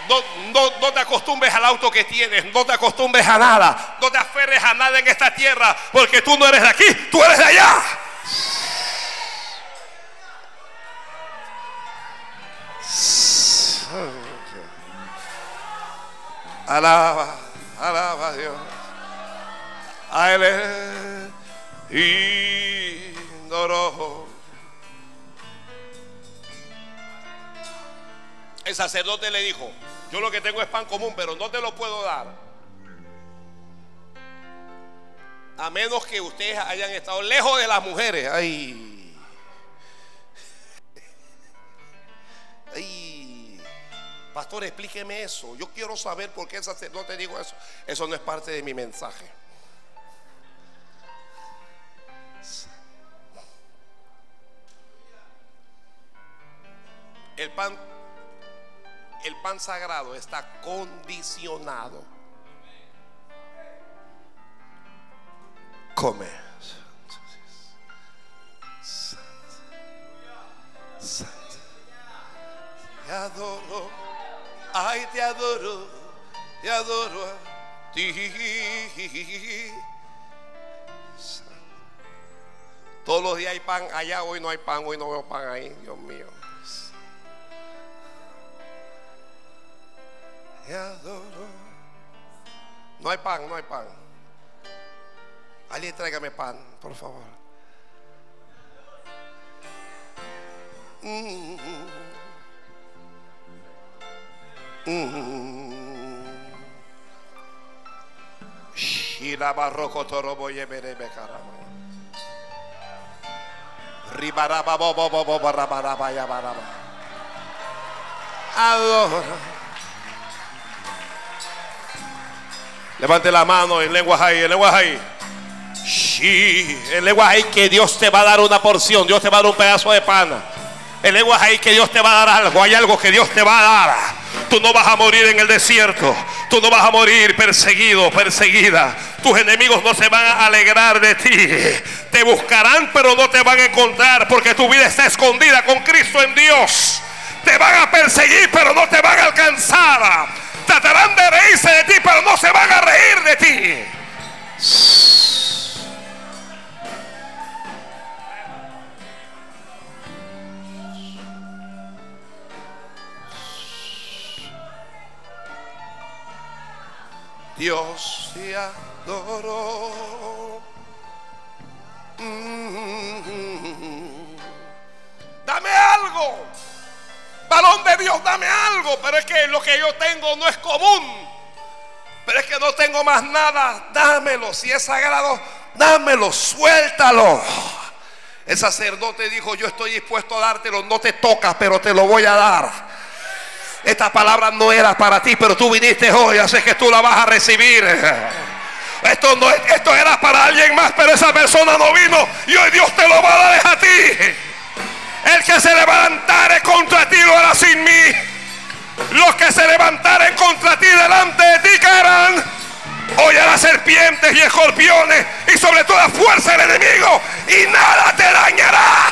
No, no, te acostumbres al auto que tienes, no te acostumbres a nada, no te aferres a nada en esta tierra, porque tú no eres de aquí, tú eres de allá. Alaba, alaba a Dios a él El sacerdote le dijo, yo lo que tengo es pan común, pero no te lo puedo dar. A menos que ustedes hayan estado lejos de las mujeres. Ay. Ay. Pastor, explíqueme eso. Yo quiero saber por qué el sacerdote dijo eso. Eso no es parte de mi mensaje. El pan, el pan sagrado está condicionado. Come. Te adoro. Ay, te adoro. Te adoro a ti. Todos los días hay pan allá, hoy no hay pan, hoy no veo pan ahí, Dios mío. Adoro. No hay pan, no hay pan. Alguien tráigame pan, por favor. Mm. Mm. Shila Levante la mano en lengua ahí, en lengua ahí. Sí, en lengua ahí que Dios te va a dar una porción, Dios te va a dar un pedazo de pan. En lengua ahí que Dios te va a dar algo, hay algo que Dios te va a dar. Tú no vas a morir en el desierto, tú no vas a morir perseguido, perseguida. Tus enemigos no se van a alegrar de ti. Te buscarán, pero no te van a encontrar porque tu vida está escondida con Cristo en Dios. Te van a perseguir, pero no te van a alcanzar. Tratarán de reírse de ti, pero no se van a reír de ti. Dios te adoro. Mm. Dame algo. Balón de Dios, dame algo. Pero es que lo que yo tengo no es común. Pero es que no tengo más nada. Dámelo. Si es sagrado, dámelo. Suéltalo. El sacerdote dijo, yo estoy dispuesto a dártelo. No te toca, pero te lo voy a dar. Esta palabra no era para ti, pero tú viniste hoy, así que tú la vas a recibir. Esto, no, esto era para alguien más, pero esa persona no vino y hoy Dios te lo va a dar a ti. El que se levantare contra ti lo hará sin mí. Los que se levantaren contra ti delante de ti caerán. las serpientes y escorpiones y sobre toda fuerza del enemigo y nada te dañará.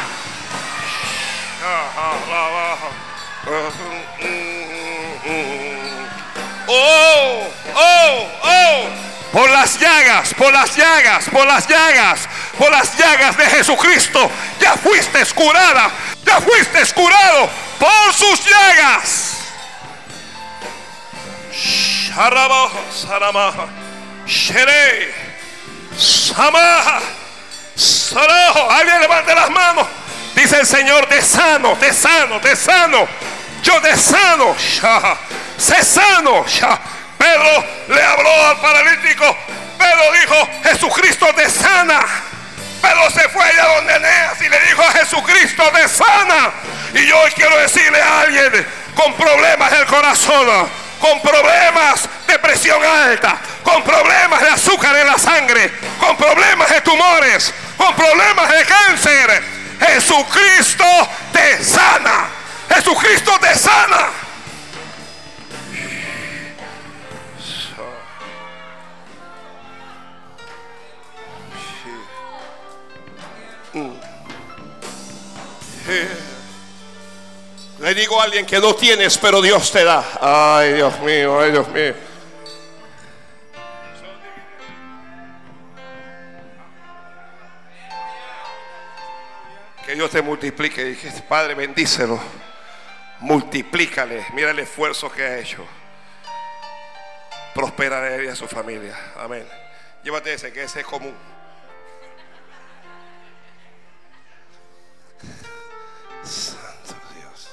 Oh, oh, oh. Por las llagas, por las llagas, por las llagas, por las llagas de Jesucristo. Ya fuiste curada, ya fuiste curado por sus llagas. Alguien levante las manos. Dice el Señor, te sano, te sano, te sano. Yo te sano. Sé sano. Pedro le habló al paralítico. Pedro dijo, Jesucristo te sana. Pedro se fue allá donde Eneas y le dijo a Jesucristo te sana. Y yo hoy quiero decirle a alguien con problemas del corazón, con problemas de presión alta, con problemas de azúcar en la sangre, con problemas de tumores, con problemas de cáncer. Jesucristo te sana. Jesucristo te sana. Le digo a alguien que no tienes, pero Dios te da. Ay, Dios mío, ay, Dios mío. Que Dios te multiplique. Dije, Padre, bendícelo. Multiplícale. Mira el esfuerzo que ha hecho. Prospera y a su familia. Amén. Llévate ese, que ese es común. Santo Dios.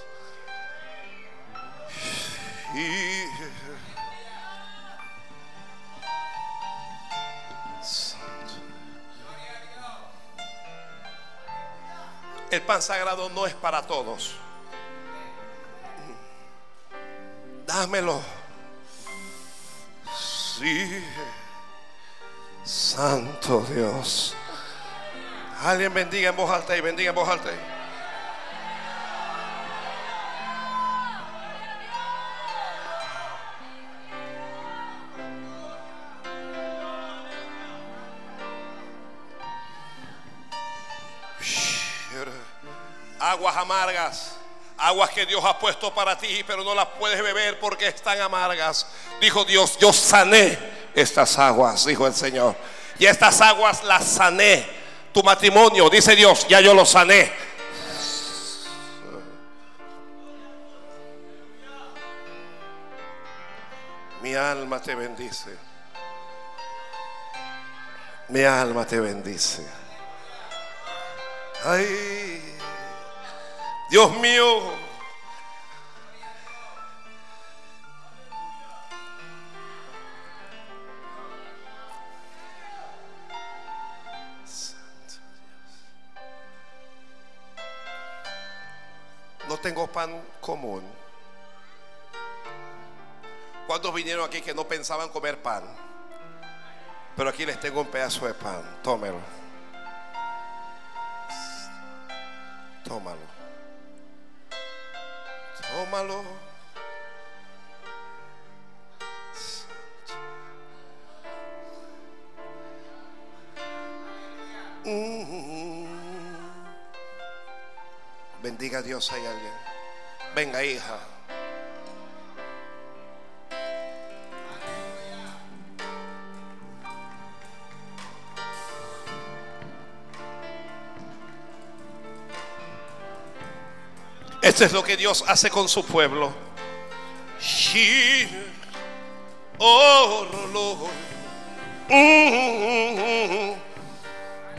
El pan sagrado no es para todos. Dámelo. Sí. Santo Dios. Alguien bendiga en voz alta y bendiga en voz alta. Aguas amargas. Aguas que Dios ha puesto para ti, pero no las puedes beber porque están amargas. Dijo Dios, yo sané estas aguas, dijo el Señor. Y estas aguas las sané. Tu matrimonio, dice Dios, ya yo lo sané. Mi alma te bendice. Mi alma te bendice. Ay, Dios mío. No tengo pan común. ¿Cuántos vinieron aquí que no pensaban comer pan? Pero aquí les tengo un pedazo de pan. Tómelo. Tómalo. Tómalo. Mm. Bendiga Dios hay alguien. Venga, hija. Esto es lo que Dios hace con su pueblo.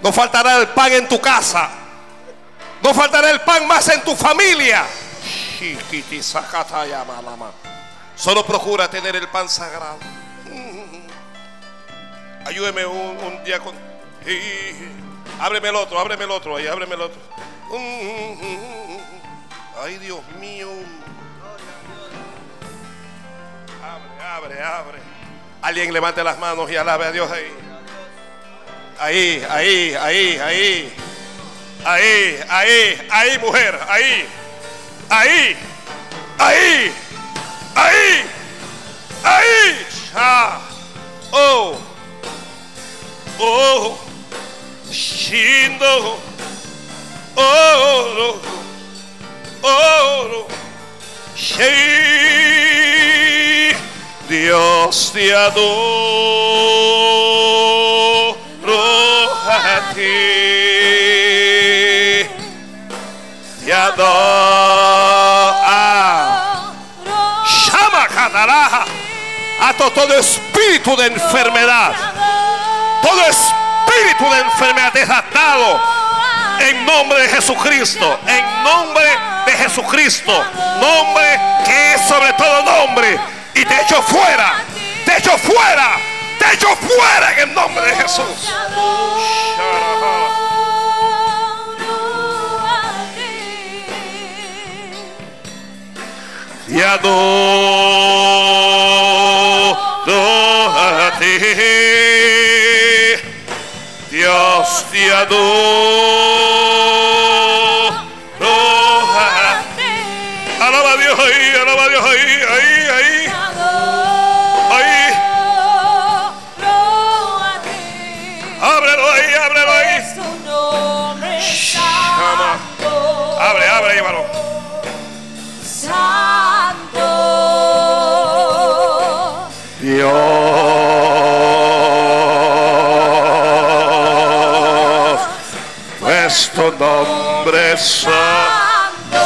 No faltará el pan en tu casa. No faltará el pan más en tu familia. Solo procura tener el pan sagrado. Ayúdeme un, día con. Ábreme el otro, ábreme el otro ahí, ábreme el otro. Ay, Dios mío. Abre, abre, abre. Alguien levante las manos y alabe a Dios ahí. Ahí, ahí, ahí, ahí. Ahí, ahí, ahí, mujer, ahí. Ahí, ahí, ahí, ahí. Ah. Oh, oh, shindo. Oh, oro. Dios te adoro a ti. Te adoro. Llama Cataraja. Ato todo espíritu de enfermedad. Todo espíritu de enfermedad desatado en nombre de Jesucristo. En nombre de Jesucristo. Nombre que es sobre todo nombre. Y te echo fuera. Te echo fuera. Te echo fuera en el nombre de Jesús. Y adoro a ti. Dios te adoro. Nombre santo.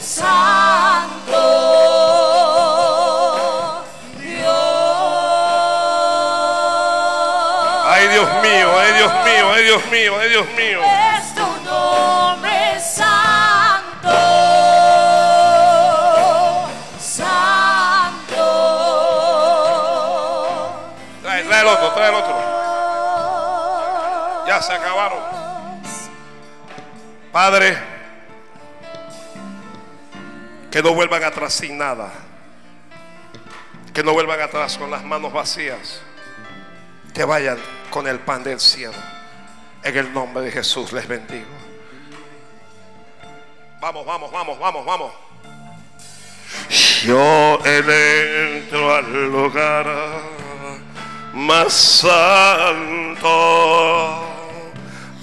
Santo Dios. Ay Dios mío, ay Dios mío, ay Dios mío, ay Dios mío. Es tu nombre santo. Santo. Trae, trae el otro, trae el otro se acabaron. Padre, que no vuelvan atrás sin nada. Que no vuelvan atrás con las manos vacías. Que vayan con el pan del cielo. En el nombre de Jesús les bendigo. Vamos, vamos, vamos, vamos, vamos. Yo entro al lugar más santo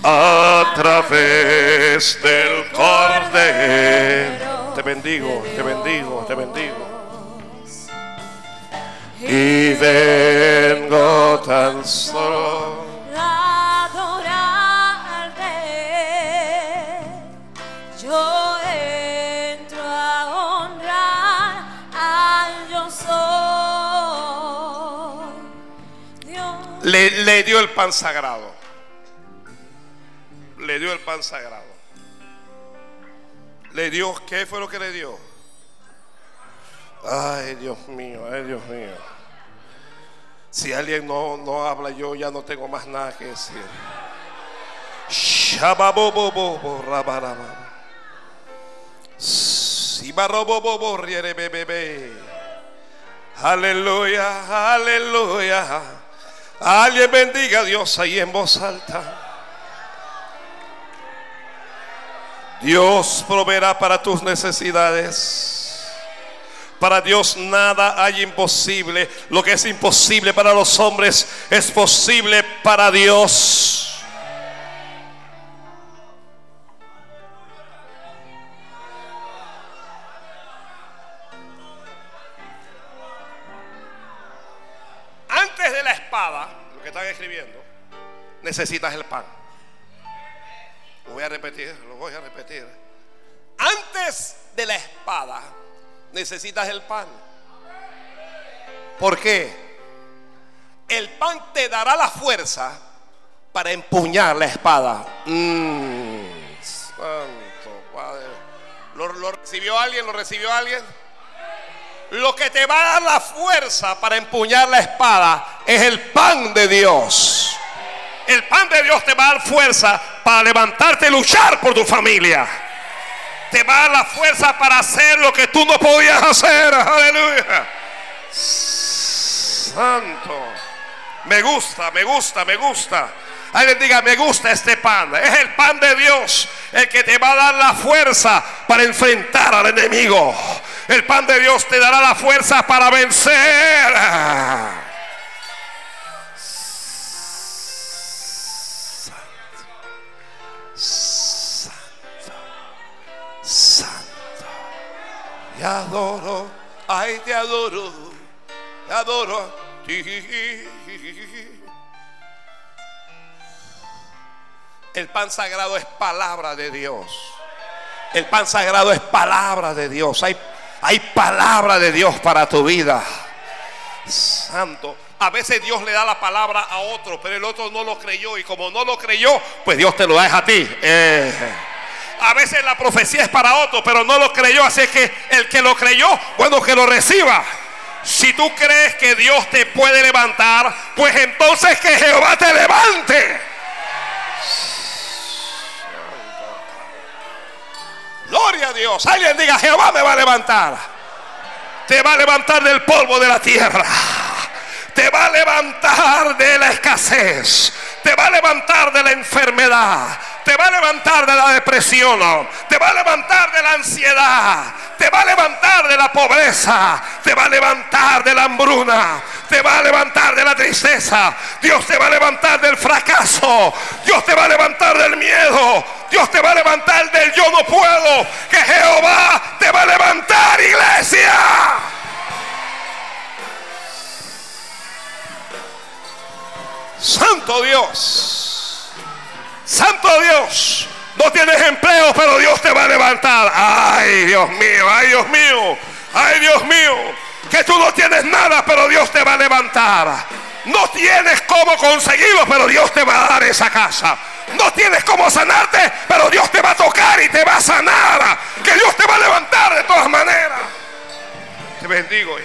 a fez del cordero. Te bendigo, te bendigo, te bendigo. Y vengo tan solo. adorarte. Yo entro a honrar al yo soy. Dios. Le, le dio el pan sagrado. Le dio el pan sagrado. Le dio, ¿qué fue lo que le dio? Ay, Dios mío, ay, Dios mío. Si alguien no, no habla, yo ya no tengo más nada que decir. Aleluya, aleluya. Alguien bendiga a Dios ahí en voz alta. Dios proveerá para tus necesidades. Para Dios nada hay imposible. Lo que es imposible para los hombres es posible para Dios. Antes de la espada, lo que están escribiendo, necesitas el pan. Voy a repetir, lo voy a repetir. Antes de la espada, necesitas el pan. ¿Por qué? El pan te dará la fuerza para empuñar la espada. Mm, santo Padre. ¿Lo, lo recibió alguien? ¿Lo recibió alguien? Lo que te va a dar la fuerza para empuñar la espada es el pan de Dios. El pan de Dios te va a dar fuerza para levantarte y luchar por tu familia. Te va a dar la fuerza para hacer lo que tú no podías hacer. Aleluya. Santo. Me gusta, me gusta, me gusta. Alguien diga, me gusta este pan. Es el pan de Dios el que te va a dar la fuerza para enfrentar al enemigo. El pan de Dios te dará la fuerza para vencer. Santo. Santo. Te adoro. Ay, te adoro. Te adoro. El pan sagrado es palabra de Dios. El pan sagrado es palabra de Dios. Hay, hay palabra de Dios para tu vida. Santo. A veces Dios le da la palabra a otro, pero el otro no lo creyó. Y como no lo creyó, pues Dios te lo da a ti. Eh. A veces la profecía es para otro, pero no lo creyó. Así que el que lo creyó, bueno, que lo reciba. Si tú crees que Dios te puede levantar, pues entonces que Jehová te levante. Gloria a Dios. Alguien diga, Jehová me va a levantar. Te va a levantar del polvo de la tierra. Te va a levantar de la escasez. Te va a levantar de la enfermedad. Te va a levantar de la depresión. Te va a levantar de la ansiedad. Te va a levantar de la pobreza. Te va a levantar de la hambruna. Te va a levantar de la tristeza. Dios te va a levantar del fracaso. Dios te va a levantar del miedo. Dios te va a levantar del yo no puedo. Que Jehová te va a levantar, iglesia. Santo Dios. Santo Dios. No tienes empleo, pero Dios te va a levantar. Ay, Dios mío, ay, Dios mío. Ay, Dios mío. Que tú no tienes nada, pero Dios te va a levantar. No tienes cómo conseguirlo, pero Dios te va a dar esa casa. No tienes cómo sanarte, pero Dios te va a tocar y te va a sanar. Que Dios te va a levantar de todas maneras. Te bendigo.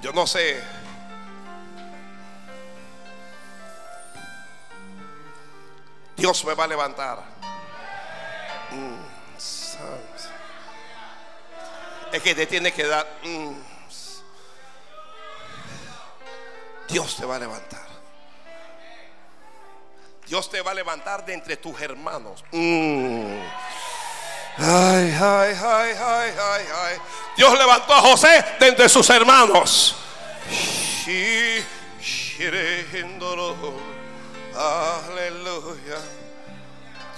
Yo no sé. Dios me va a levantar. Mm. Es que te tiene que dar. mm. Dios te va a levantar. Dios te va a levantar de entre tus hermanos. Mm. Ay, ay, ay, ay, ay, ay. Dios levantó a José de entre sus hermanos. Aleluya.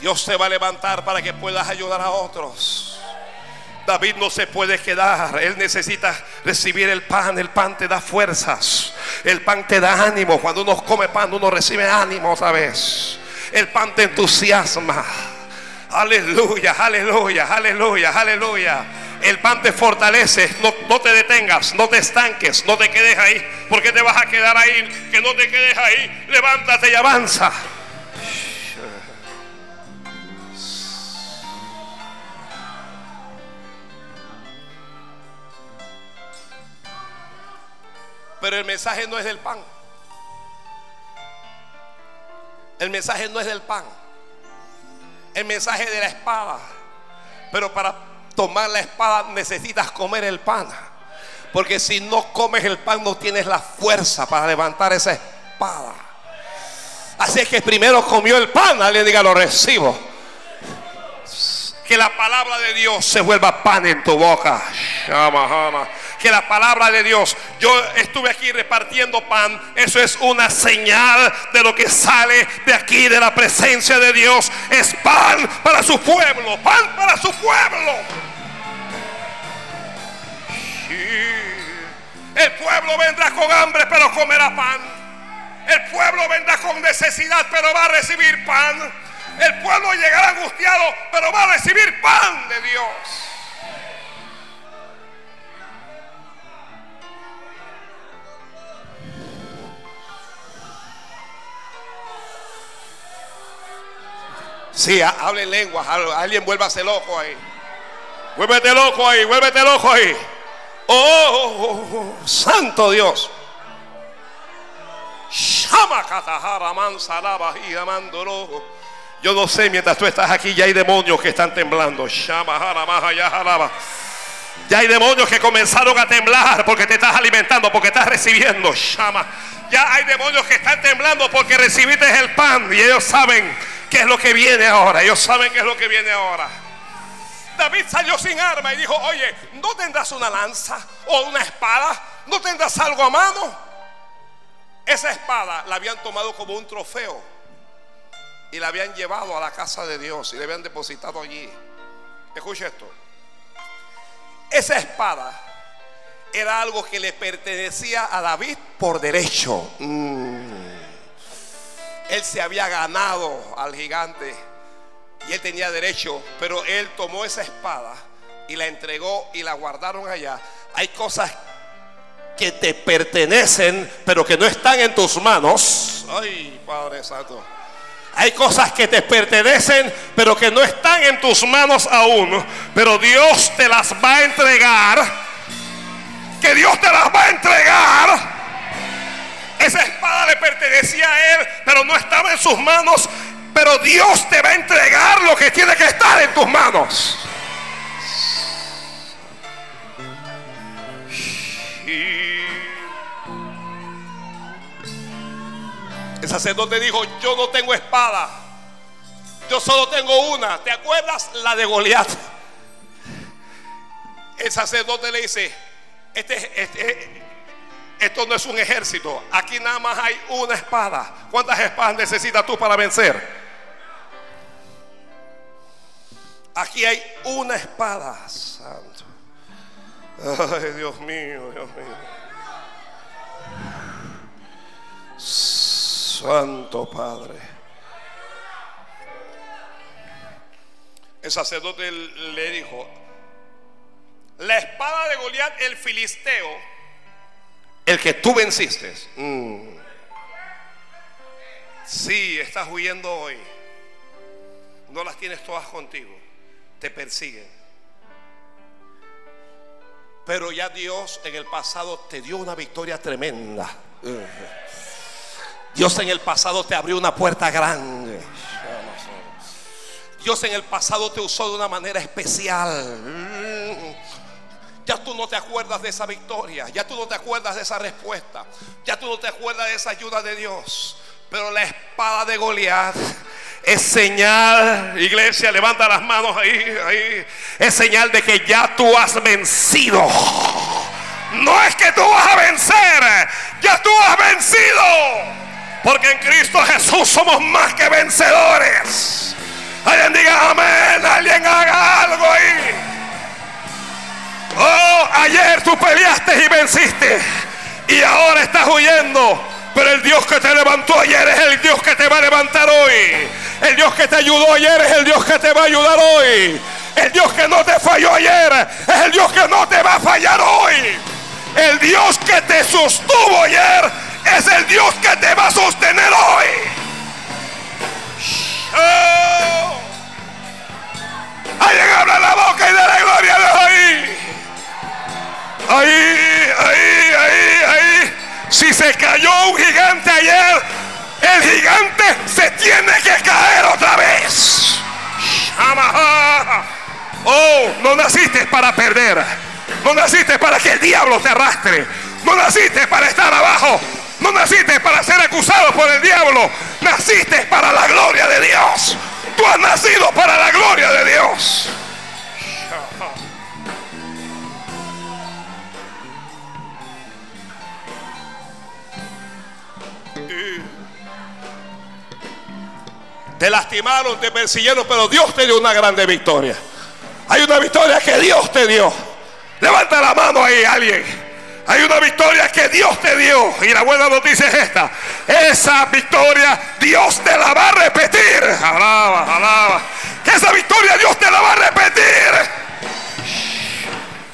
Dios te va a levantar para que puedas ayudar a otros. David no se puede quedar. Él necesita recibir el pan. El pan te da fuerzas. El pan te da ánimo. Cuando uno come pan, uno recibe ánimo vez. El pan te entusiasma. Aleluya, aleluya, aleluya, aleluya. El pan te fortalece. No, no te detengas, no te estanques, no te quedes ahí. Porque te vas a quedar ahí. Que no te quedes ahí. Levántate y avanza. Pero el mensaje no es del pan. El mensaje no es del pan. El mensaje de la espada. Pero para tomar la espada necesitas comer el pan. Porque si no comes el pan no tienes la fuerza para levantar esa espada. Así es que primero comió el pan. Alguien diga lo recibo. Que la palabra de Dios se vuelva pan en tu boca. Shamahana. Que la palabra de Dios, yo estuve aquí repartiendo pan. Eso es una señal de lo que sale de aquí, de la presencia de Dios. Es pan para su pueblo. Pan para su pueblo. El pueblo vendrá con hambre, pero comerá pan. El pueblo vendrá con necesidad, pero va a recibir pan. El pueblo llegará angustiado, pero va a recibir pan de Dios. Sí, ha- hable en lenguas. Alguien vuélvase loco ahí. Vuélvete loco ahí, vuélvete loco ahí. Oh, oh, oh, oh, santo Dios. Yo no sé, mientras tú estás aquí, ya hay demonios que están temblando. Ya hay demonios que comenzaron a temblar porque te estás alimentando, porque estás recibiendo. Shama. Ya hay demonios que están temblando porque recibiste el pan y ellos saben qué es lo que viene ahora. Ellos saben qué es lo que viene ahora. David salió sin arma y dijo, oye, ¿no tendrás una lanza o una espada? ¿No tendrás algo a mano? Esa espada la habían tomado como un trofeo y la habían llevado a la casa de Dios y la habían depositado allí. Escucha esto. Esa espada era algo que le pertenecía a David por derecho. Mm. Él se había ganado al gigante y él tenía derecho, pero él tomó esa espada y la entregó y la guardaron allá. Hay cosas que te pertenecen, pero que no están en tus manos. Ay, Padre Santo. Hay cosas que te pertenecen, pero que no están en tus manos aún. Pero Dios te las va a entregar. Que Dios te las va a entregar. Esa espada le pertenecía a él, pero no estaba en sus manos. Pero Dios te va a entregar lo que tiene que estar en tus manos. El sacerdote dijo, yo no tengo espada. Yo solo tengo una. ¿Te acuerdas? La de Goliat. El sacerdote le dice, este, este- esto no es un ejército. Aquí nada más hay una espada. ¿Cuántas espadas necesitas tú para vencer? Aquí hay una espada, santo. Ay, Dios mío, Dios mío. Santo Padre. El sacerdote le dijo, la espada de Goliat, el filisteo, el que tú venciste. Mm. Sí, estás huyendo hoy. No las tienes todas contigo. Te persiguen. Pero ya Dios en el pasado te dio una victoria tremenda. Dios en el pasado te abrió una puerta grande. Dios en el pasado te usó de una manera especial. Ya tú no te acuerdas de esa victoria. Ya tú no te acuerdas de esa respuesta. Ya tú no te acuerdas de esa ayuda de Dios. Pero la espada de Goliat es señal, iglesia, levanta las manos ahí, ahí. Es señal de que ya tú has vencido. No es que tú vas a vencer, ya tú has vencido. Porque en Cristo Jesús somos más que vencedores. Alguien diga amén, alguien haga algo ahí. Oh, ayer tú peleaste y venciste. Y ahora estás huyendo. Pero el Dios que te levantó ayer es el Dios que te va a levantar hoy. El Dios que te ayudó ayer es el Dios que te va a ayudar hoy. El Dios que no te falló ayer es el Dios que no te va a fallar hoy. El Dios que te sostuvo ayer es el Dios que te va a sostener hoy. Oh. Alguien habla la boca y de la gloria de ahí. Ahí, ahí, ahí, ahí. Si se cayó un gigante ayer, el gigante se tiene que caer otra vez. Oh, no naciste para perder. No naciste para que el diablo te arrastre. No naciste para estar abajo. No naciste para ser acusado por el diablo. Naciste para la gloria de Dios. Tú has nacido para la gloria de Dios. Te lastimaron, te persiguieron, pero Dios te dio una grande victoria. Hay una victoria que Dios te dio. Levanta la mano ahí alguien. Hay una victoria que Dios te dio. Y la buena noticia es esta. Esa victoria Dios te la va a repetir. Alaba, alaba. Que esa victoria Dios te la va a repetir.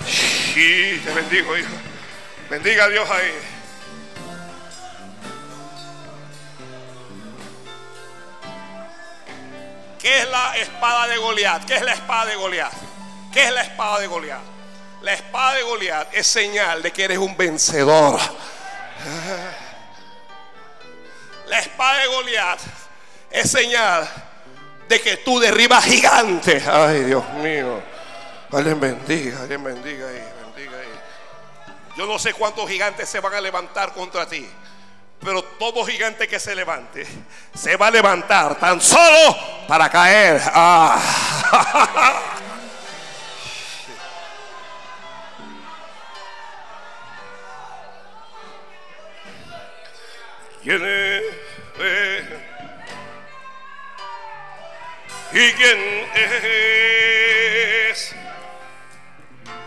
Sí, te bendigo, hijo. Bendiga a Dios ahí. ¿Qué es la espada de Goliat? ¿Qué es la espada de Goliat? ¿Qué es la espada de Goliat? La espada de Goliat es señal de que eres un vencedor. La espada de Goliat es señal de que tú derribas gigantes. Ay, Dios mío. Alguien bendiga, alguien bendiga ahí, bendiga ahí. Yo no sé cuántos gigantes se van a levantar contra ti. Pero todo gigante que se levante se va a levantar tan solo para caer. Ah. ¿Quién es? ¿Y quién es?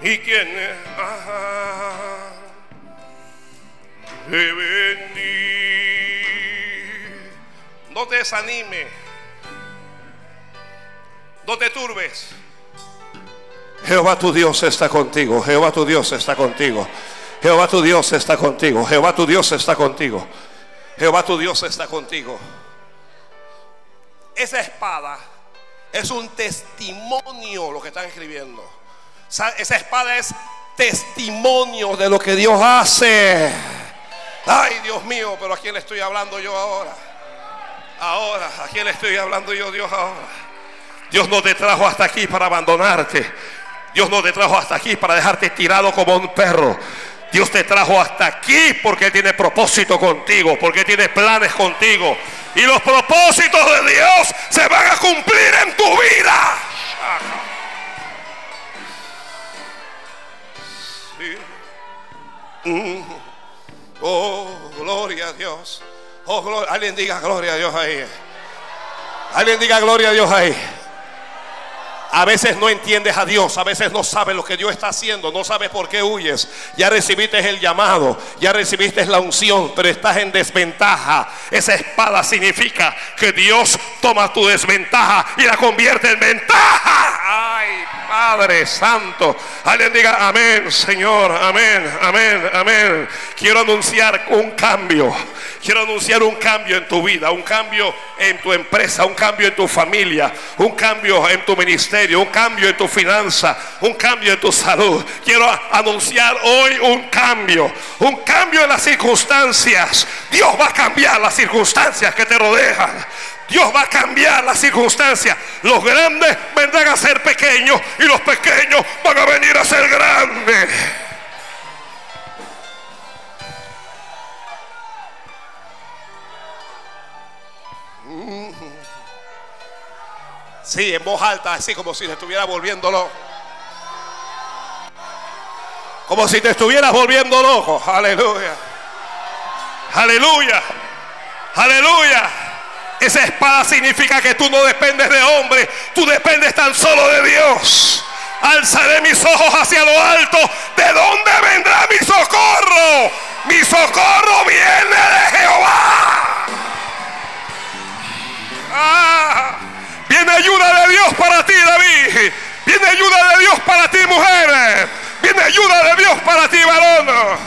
¿Y quién es? Ah, te bendí. No te desanime. No te turbes. Jehová tu Dios está contigo. Jehová tu Dios está contigo. Jehová tu Dios está contigo. Jehová tu Dios está contigo. Jehová tu Dios está contigo. Esa espada es un testimonio lo que están escribiendo. Sa- Esa espada es testimonio de lo que Dios hace. Ay, Dios mío, pero ¿a quién le estoy hablando yo ahora? Ahora, ¿a quién le estoy hablando yo, Dios ahora? Dios no te trajo hasta aquí para abandonarte. Dios no te trajo hasta aquí para dejarte tirado como un perro. Dios te trajo hasta aquí porque tiene propósito contigo, porque tiene planes contigo. Y los propósitos de Dios se van a cumplir en tu vida. Mm. Oh, gloria a Dios. Oh, gloria. Alguien diga gloria a Dios ahí. Alguien diga gloria a Dios ahí. A veces no entiendes a Dios, a veces no sabes lo que Dios está haciendo, no sabes por qué huyes. Ya recibiste el llamado, ya recibiste la unción, pero estás en desventaja. Esa espada significa que Dios toma tu desventaja y la convierte en ventaja. Ay, Padre Santo. Alguien diga amén, Señor, amén, amén, amén. Quiero anunciar un cambio. Quiero anunciar un cambio en tu vida, un cambio en tu empresa, un cambio en tu familia, un cambio en tu ministerio, un cambio en tu finanza, un cambio en tu salud. Quiero anunciar hoy un cambio, un cambio en las circunstancias. Dios va a cambiar las circunstancias que te rodean. Dios va a cambiar las circunstancias. Los grandes vendrán a ser pequeños y los pequeños van a venir a ser grandes. Sí, en voz alta, así como si le estuviera volviéndolo. Como si te estuvieras volviendo loco. Aleluya. Aleluya. Aleluya. Esa espada significa que tú no dependes de hombre, tú dependes tan solo de Dios. Alzaré mis ojos hacia lo alto. ¿De dónde vendrá mi socorro? Mi socorro viene de Jehová. Ah, viene ayuda de Dios para ti, David. Viene ayuda de Dios para ti, mujer. Viene ayuda de Dios para ti, varón.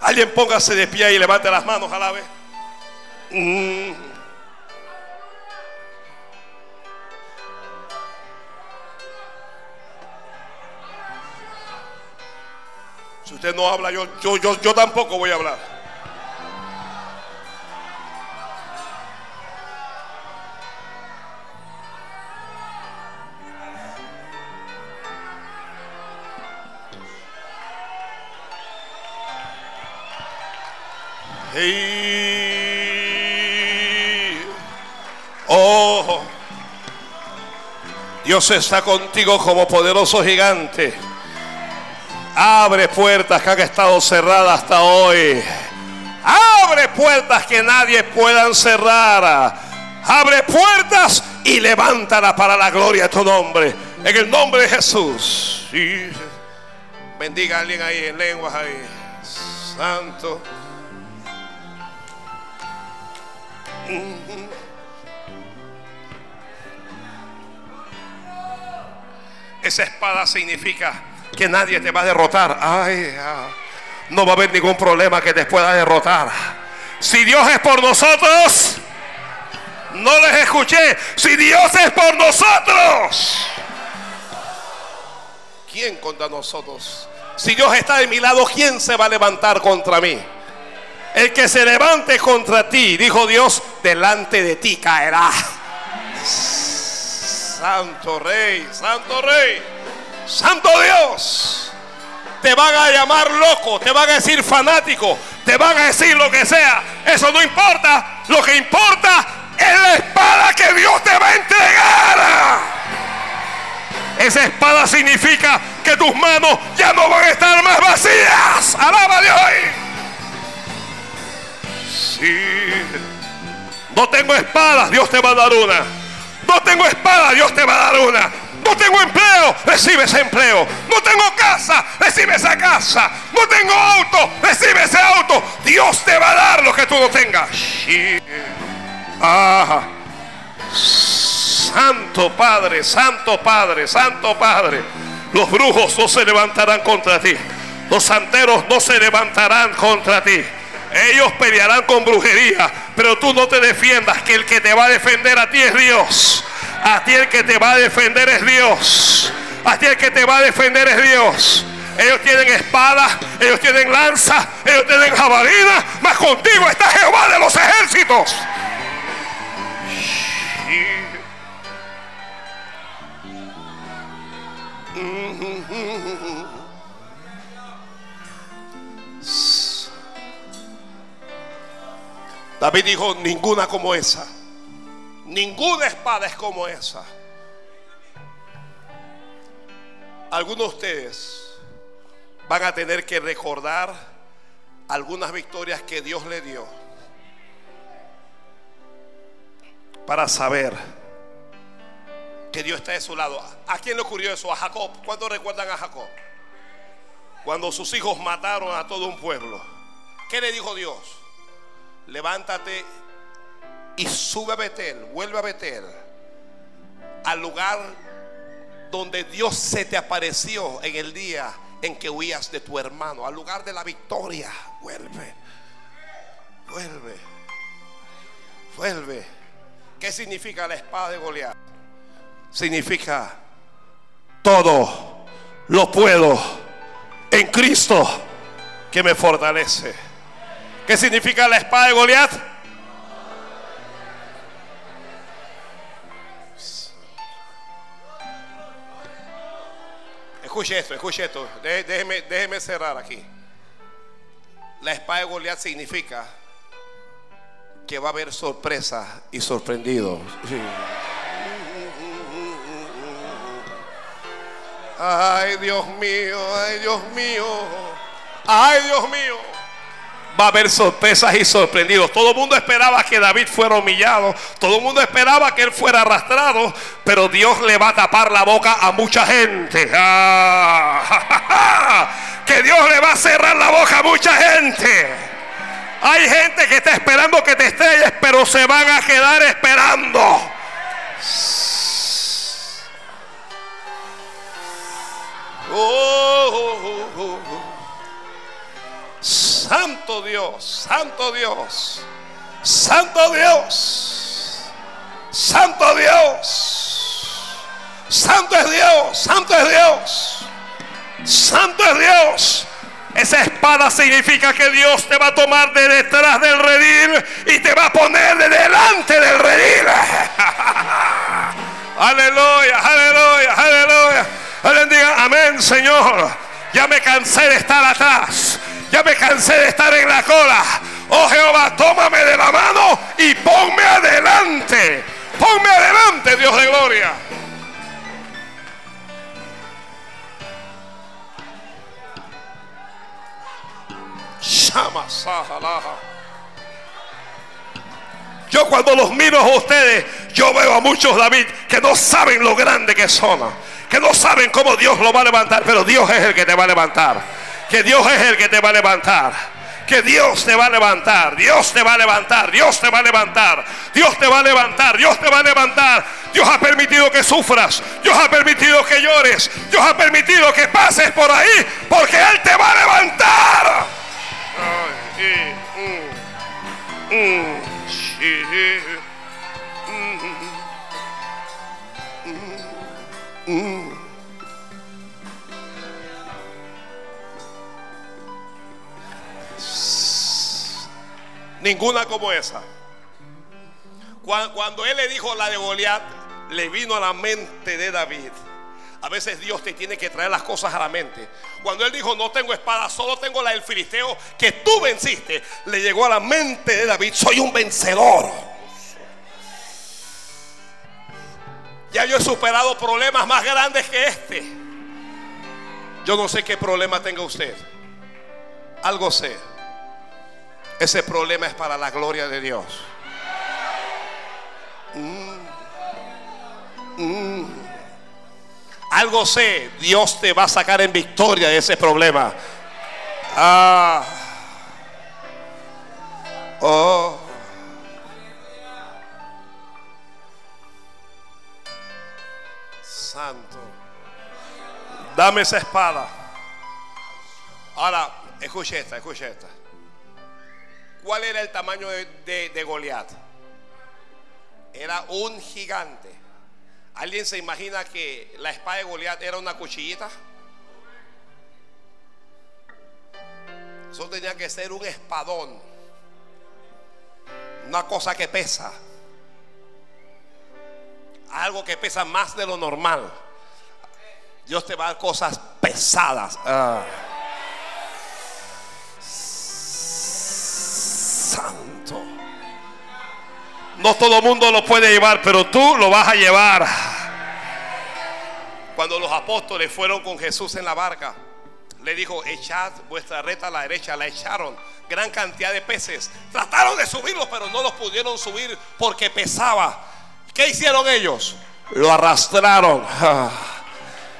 Alguien póngase de pie y levante las manos a la vez. Mm. Si usted no habla, yo, yo, yo, yo tampoco voy a hablar. Hey. Oh, Dios está contigo como poderoso gigante. Abre puertas que han estado cerradas hasta hoy. Abre puertas que nadie pueda cerrar. Abre puertas y levántala para la gloria de tu nombre. En el nombre de Jesús. Bendiga a alguien ahí en lenguas ahí. Santo. Esa espada significa que nadie te va a derrotar. Ay, ah. no va a haber ningún problema que te pueda derrotar. Si Dios es por nosotros, no les escuché. Si Dios es por nosotros, ¿quién contra nosotros? Si Dios está de mi lado, ¿quién se va a levantar contra mí? El que se levante contra ti, dijo Dios, delante de ti caerá. Santo Rey, Santo Rey, Santo Dios. Te van a llamar loco, te van a decir fanático, te van a decir lo que sea. Eso no importa. Lo que importa es la espada que Dios te va a entregar. Esa espada significa que tus manos ya no van a estar más vacías. Alaba a Dios. Sí. No tengo espada, Dios te va a dar una. No tengo espada, Dios te va a dar una. No tengo empleo, recibe ese empleo. No tengo casa, recibe esa casa. No tengo auto, recibe ese auto. Dios te va a dar lo que tú no tengas. Ah. Santo Padre, Santo Padre, Santo Padre. Los brujos no se levantarán contra ti. Los santeros no se levantarán contra ti. Ellos pelearán con brujería, pero tú no te defiendas, que el que te va a defender a ti es Dios. A ti el que te va a defender es Dios. A ti el que te va a defender es Dios. Ellos tienen espada, ellos tienen lanza, ellos tienen jabalina, mas contigo está Jehová de los ejércitos. David dijo, ninguna como esa. Ninguna espada es como esa. Algunos de ustedes van a tener que recordar algunas victorias que Dios le dio para saber que Dios está de su lado. ¿A quién le ocurrió eso? A Jacob. ¿Cuántos recuerdan a Jacob? Cuando sus hijos mataron a todo un pueblo. ¿Qué le dijo Dios? Levántate y sube a Betel, vuelve a Betel, al lugar donde Dios se te apareció en el día en que huías de tu hermano, al lugar de la victoria. Vuelve, vuelve, vuelve. ¿Qué significa la espada de Goliat? Significa todo lo puedo en Cristo que me fortalece. ¿Qué significa la espada de Goliat? Escuche esto, escuche esto. Déjeme, déjeme cerrar aquí. La espada de Goliat significa que va a haber sorpresas y sorprendidos. Ay, Dios mío, ay, Dios mío, ay, Dios mío. Va a haber sorpresas y sorprendidos. Todo el mundo esperaba que David fuera humillado. Todo el mundo esperaba que él fuera arrastrado. Pero Dios le va a tapar la boca a mucha gente. Ah, que Dios le va a cerrar la boca a mucha gente. Hay gente que está esperando que te estrelles, pero se van a quedar esperando. Oh, oh, oh, oh. Santo Dios, Santo Dios, Santo Dios, Santo Dios, Santo es Dios, Santo es Dios, Santo es Dios. Esa espada significa que Dios te va a tomar de detrás del redil y te va a poner de delante del redil. aleluya, aleluya, aleluya. Alguien diga amén, Señor. Ya me cansé de estar atrás. Ya me cansé de estar en la cola. Oh Jehová, tómame de la mano y ponme adelante. Ponme adelante, Dios de gloria. Yo cuando los miro a ustedes, yo veo a muchos David que no saben lo grande que son, que no saben cómo Dios lo va a levantar, pero Dios es el que te va a levantar. Que Dios es el que te va a levantar. Que Dios te va a levantar. Dios te va a levantar. Dios te va a levantar. Dios te va a levantar. Dios te va a levantar. Dios ha permitido que sufras. Dios ha permitido que llores. Dios ha permitido que pases por ahí. Porque Él te va a levantar. Ninguna como esa. Cuando, él le dijo la de Goliat, le vino a la mente de David. A veces Dios te tiene que traer las cosas a la mente. Cuando él dijo, no tengo espada, solo tengo la del filisteo que tú venciste, le llegó a la mente de David, soy un vencedor. Ya yo he superado problemas más grandes que este. Yo no sé qué problema tenga usted. Algo sé. Ese problema es para la gloria de Dios. Mm. Mm. Algo sé, Dios te va a sacar en victoria de ese problema. Ah. Oh. Santo. Dame esa espada. Ahora, escuche esta, escuche esta. ¿Cuál era el tamaño de, de, Goliat? Era un gigante. ¿Alguien se imagina que la espada de Goliat era una cuchillita? Eso tenía que ser un espadón. Una cosa que pesa. Algo que pesa más de lo normal. Dios te va a dar cosas pesadas. Ah. Santo. No todo el mundo lo puede llevar, pero tú lo vas a llevar. Cuando los apóstoles fueron con Jesús en la barca, le dijo, echad vuestra reta a la derecha, la echaron. Gran cantidad de peces. Trataron de subirlos, pero no los pudieron subir porque pesaba. ¿Qué hicieron ellos? Lo arrastraron.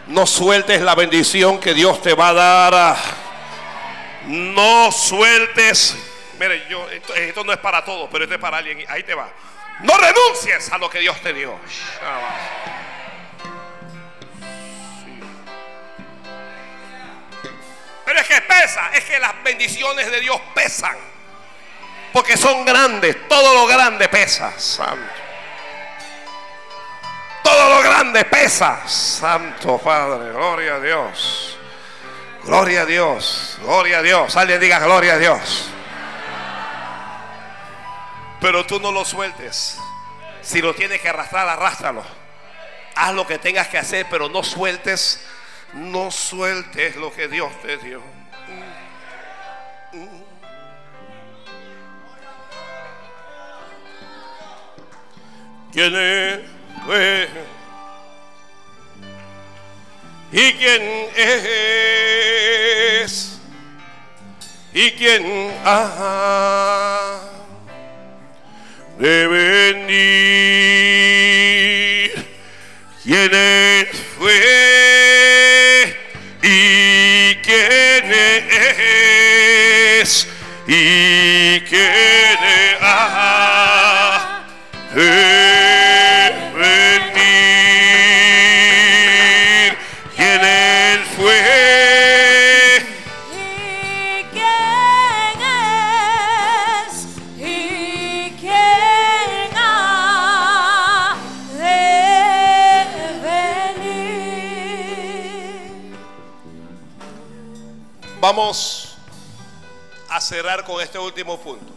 No sueltes la bendición que Dios te va a dar. No sueltes. Mire, yo, esto, no es para todos, pero esto es para alguien. Ahí te va. No renuncies a lo que Dios te dio. Pero es que pesa, es que las bendiciones de Dios pesan. Porque son grandes, todo lo grande pesa, santo. Todo lo grande pesa, santo Padre, gloria a Dios. Gloria a Dios, gloria a Dios. Alguien diga gloria a Dios. Pero tú no lo sueltes. Si lo tienes que arrastrar, arrástralo. Haz lo que tengas que hacer, pero no sueltes, no sueltes lo que Dios te dio. ¿Quién es? ¿Y quién es? ¿Y quién ha de venir? ¿Quién es? fue? ¿Y quién es? ¿Y quién ha cerrar con este último punto.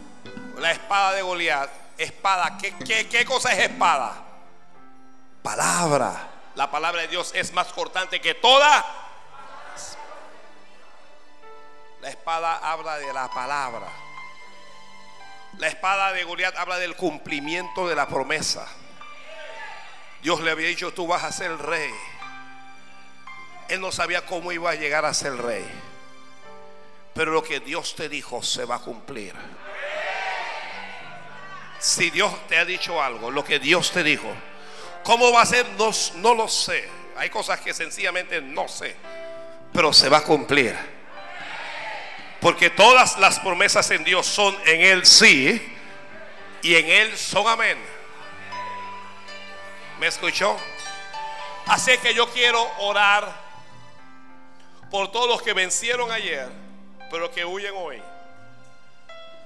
La espada de Goliat. Espada. ¿Qué, qué, qué cosa es espada? Palabra. La palabra de Dios es más cortante que toda. La espada habla de la palabra. La espada de Goliat habla del cumplimiento de la promesa. Dios le había dicho, tú vas a ser rey. Él no sabía cómo iba a llegar a ser rey. Pero lo que Dios te dijo se va a cumplir. Si Dios te ha dicho algo, lo que Dios te dijo, ¿cómo va a ser? No, no lo sé. Hay cosas que sencillamente no sé. Pero se va a cumplir. Porque todas las promesas en Dios son en Él sí y en Él son amén. ¿Me escuchó? Así que yo quiero orar por todos los que vencieron ayer, pero que huyen hoy.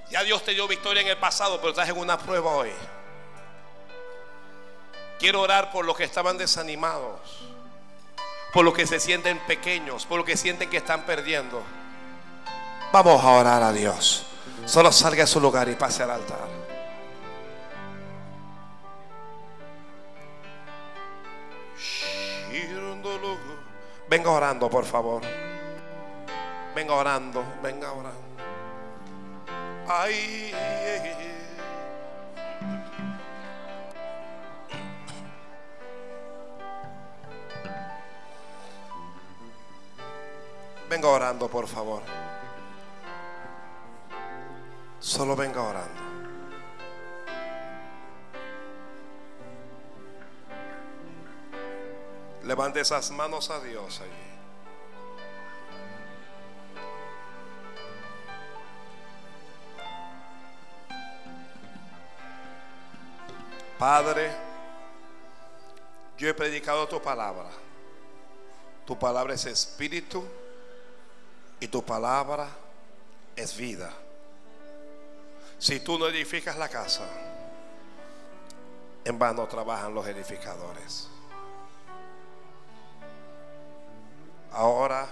Ya Dios te dio victoria en el pasado, pero estás en una prueba hoy. Quiero orar por los que estaban desanimados, por los que se sienten pequeños, por los que sienten que están perdiendo. Vamos a orar a Dios. Solo salga a su lugar y pase al altar. Venga orando, por favor. Venga orando, venga orando. Ay. Venga orando, por favor. Solo venga orando. Levante esas manos a Dios allí. Padre, yo he predicado tu palabra. Tu palabra es espíritu y tu palabra es vida. Si tú no edificas la casa, en vano trabajan los edificadores. Ahora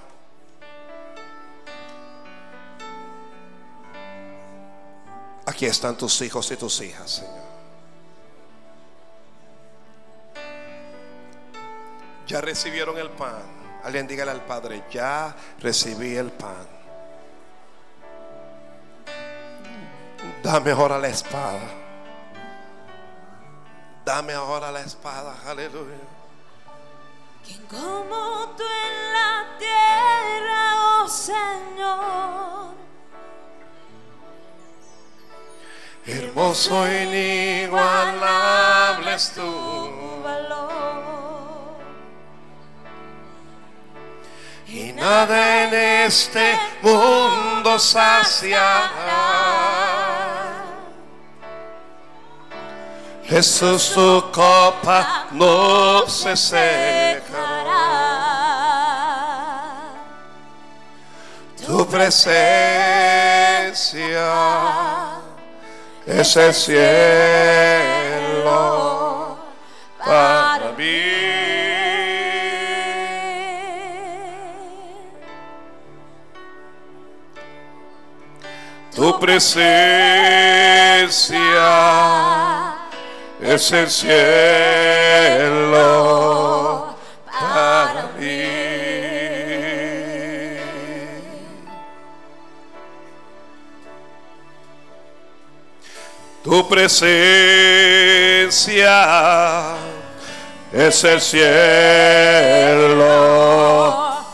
aquí están tus hijos y tus hijas, Señor. Ya recibieron el pan. Alguien dígale al Padre, ya recibí el pan. Dame ahora la espada. Dame ahora la espada. Aleluya. ¿Quién como tú en la tierra, oh Señor? Hermoso e inigualable es. Tu valor. Y nada en este mundo saciará. Jesús, tu copa no se secará. Tu presencia es el cielo para mí. Tu presencia es el cielo para mí. Tu presencia es el cielo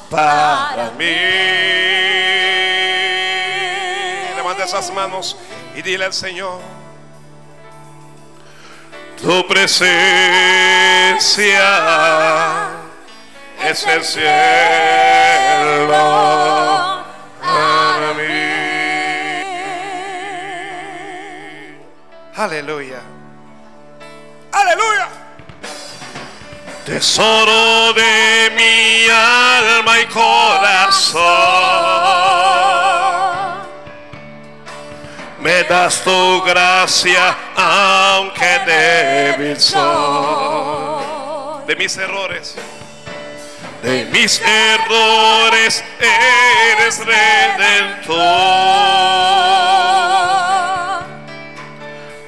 para mí. Esas manos y dile al Señor. Tu presencia es el cielo para mí. Aleluya. Aleluya. Tesoro de mi alma y corazón. Me das tu gracia aunque débil soy. De mis errores. De mis errores eres redentor.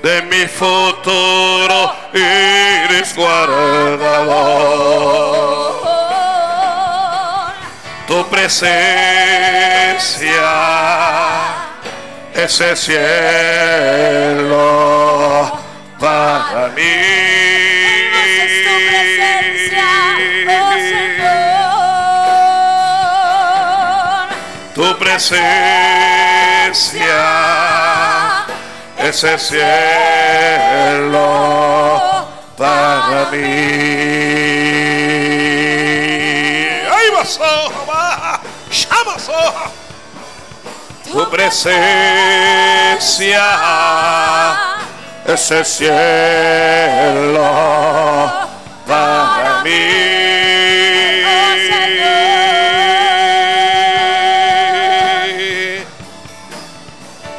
De mi futuro eres guardador. Tu presencia es el cielo para mí. Tu presencia es el cielo para mí. ¡Ay, vas, va! Tu presencia es el cielo para mí.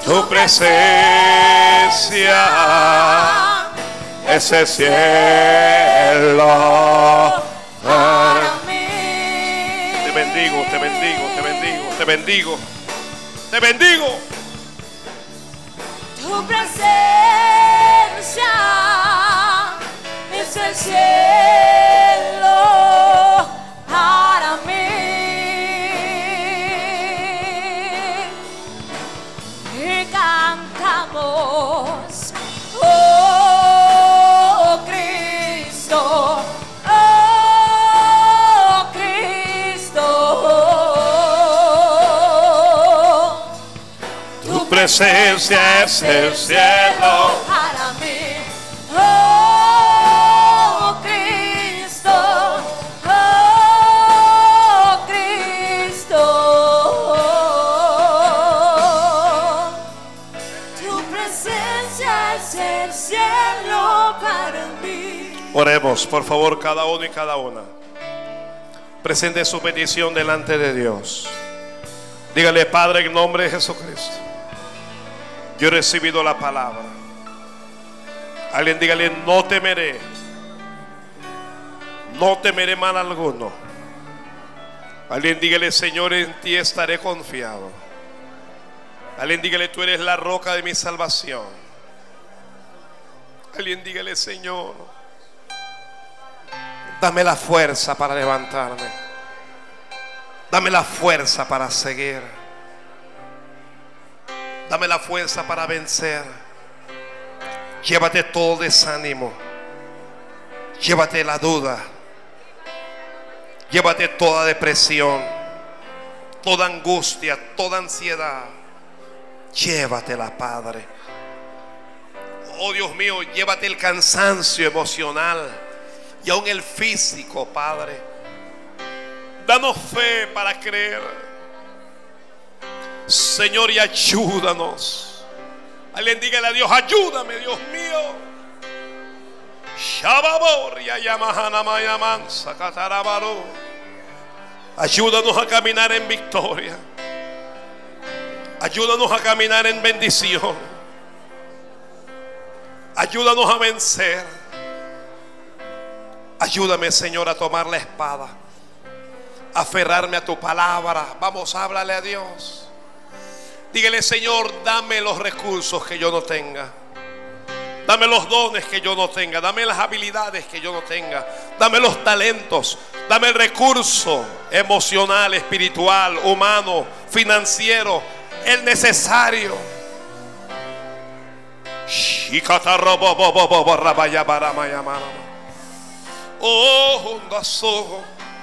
Tu presencia es el cielo para mí. Te bendigo, te bendigo, te bendigo, te bendigo. Te bendigo. Tu presencia presencia es el cielo. para mí. Oh Cristo, oh Cristo. Tu presencia es el cielo para mí. Oremos, por favor, cada uno y cada una. Presente su petición delante de Dios. Dígale, Padre, en nombre de Jesucristo. Yo he recibido la palabra. Alguien dígale, no temeré. No temeré mal alguno. Alguien dígale, Señor, en ti estaré confiado. Alguien dígale, tú eres la roca de mi salvación. Alguien dígale, Señor, dame la fuerza para levantarme. Dame la fuerza para seguir. Dame la fuerza para vencer. Llévate todo desánimo. Llévate la duda. Llévate toda depresión. Toda angustia, toda ansiedad. Llévatela, Padre. Oh Dios mío, llévate el cansancio emocional y aún el físico, Padre. Danos fe para creer. Señor, y ayúdanos. Alguien dígale a Dios, ayúdame, Dios mío. Ayúdanos a caminar en victoria. Ayúdanos a caminar en bendición. Ayúdanos a vencer. Ayúdame, Señor, a tomar la espada. Aferrarme a tu palabra. Vamos, háblale a Dios. Dígale, Señor, dame los recursos que yo no tenga. Dame los dones que yo no tenga. Dame las habilidades que yo no tenga. Dame los talentos. Dame el recurso emocional, espiritual, humano, financiero. El necesario.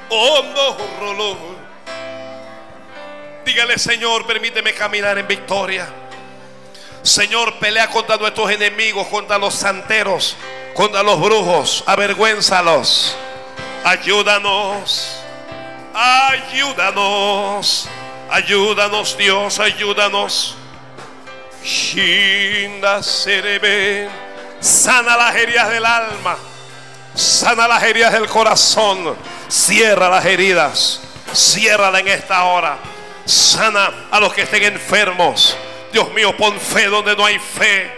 Oh, Dígale, Señor, permíteme caminar en victoria. Señor, pelea contra nuestros enemigos, contra los santeros, contra los brujos. Avergüénzalos. Ayúdanos. Ayúdanos. Ayúdanos, Dios, ayúdanos. Serebe. Sana las heridas del alma. Sana las heridas del corazón. Cierra las heridas. Ciérrala en esta hora. Sana a los que estén enfermos. Dios mío, pon fe donde no hay fe.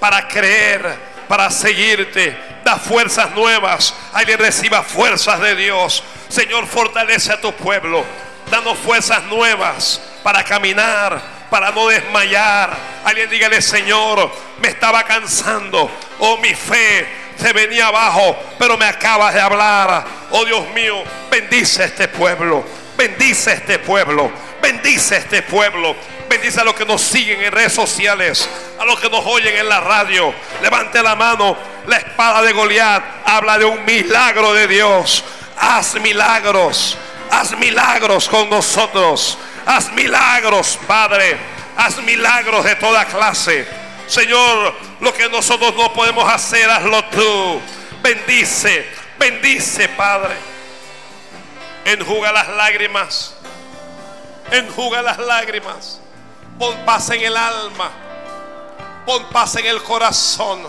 Para creer, para seguirte. Da fuerzas nuevas. Alguien reciba fuerzas de Dios. Señor, fortalece a tu pueblo. Danos fuerzas nuevas para caminar, para no desmayar. Alguien dígale, Señor, me estaba cansando. Oh, mi fe se venía abajo, pero me acabas de hablar. Oh, Dios mío, bendice a este pueblo. Bendice a este pueblo. Bendice a este pueblo. Bendice a los que nos siguen en redes sociales, a los que nos oyen en la radio. Levante la mano. La espada de Goliat habla de un milagro de Dios. Haz milagros. Haz milagros con nosotros. Haz milagros, Padre. Haz milagros de toda clase. Señor, lo que nosotros no podemos hacer, hazlo tú. Bendice, bendice, Padre. Enjuga las lágrimas. Enjuga las lágrimas. Pon paz en el alma. Pon paz en el corazón.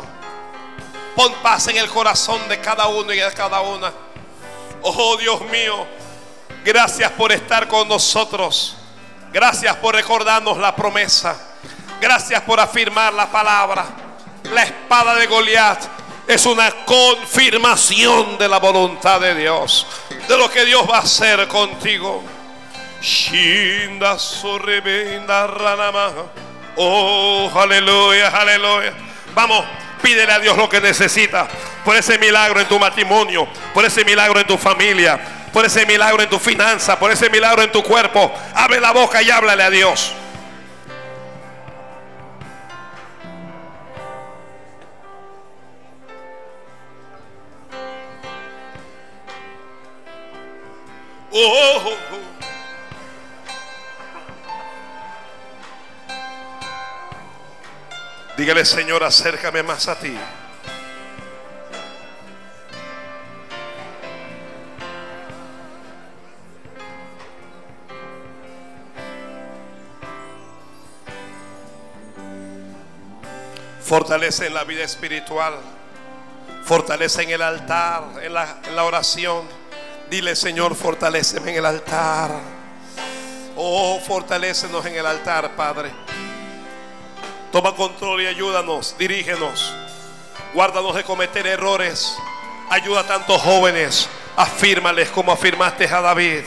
Pon paz en el corazón de cada uno y de cada una. Oh Dios mío, gracias por estar con nosotros. Gracias por recordarnos la promesa. Gracias por afirmar la palabra. La espada de Goliat es una confirmación de la voluntad de Dios. De lo que Dios va a hacer contigo. Shinda sorrebenda ranama. Oh, aleluya, aleluya. Vamos, pídele a Dios lo que necesita. Por ese milagro en tu matrimonio, por ese milagro en tu familia, por ese milagro en tu finanza, por ese milagro en tu cuerpo. Abre la boca y háblale a Dios. Oh, oh, oh. Dígale, Señor, acércame más a ti. Fortalece en la vida espiritual. Fortalece en el altar, en la, en la oración. Dile, Señor, fortaleceme en el altar. Oh, fortalécenos en el altar, Padre. Toma control y ayúdanos, dirígenos. Guárdanos de cometer errores. Ayuda a tantos jóvenes. Afírmales como afirmaste a David.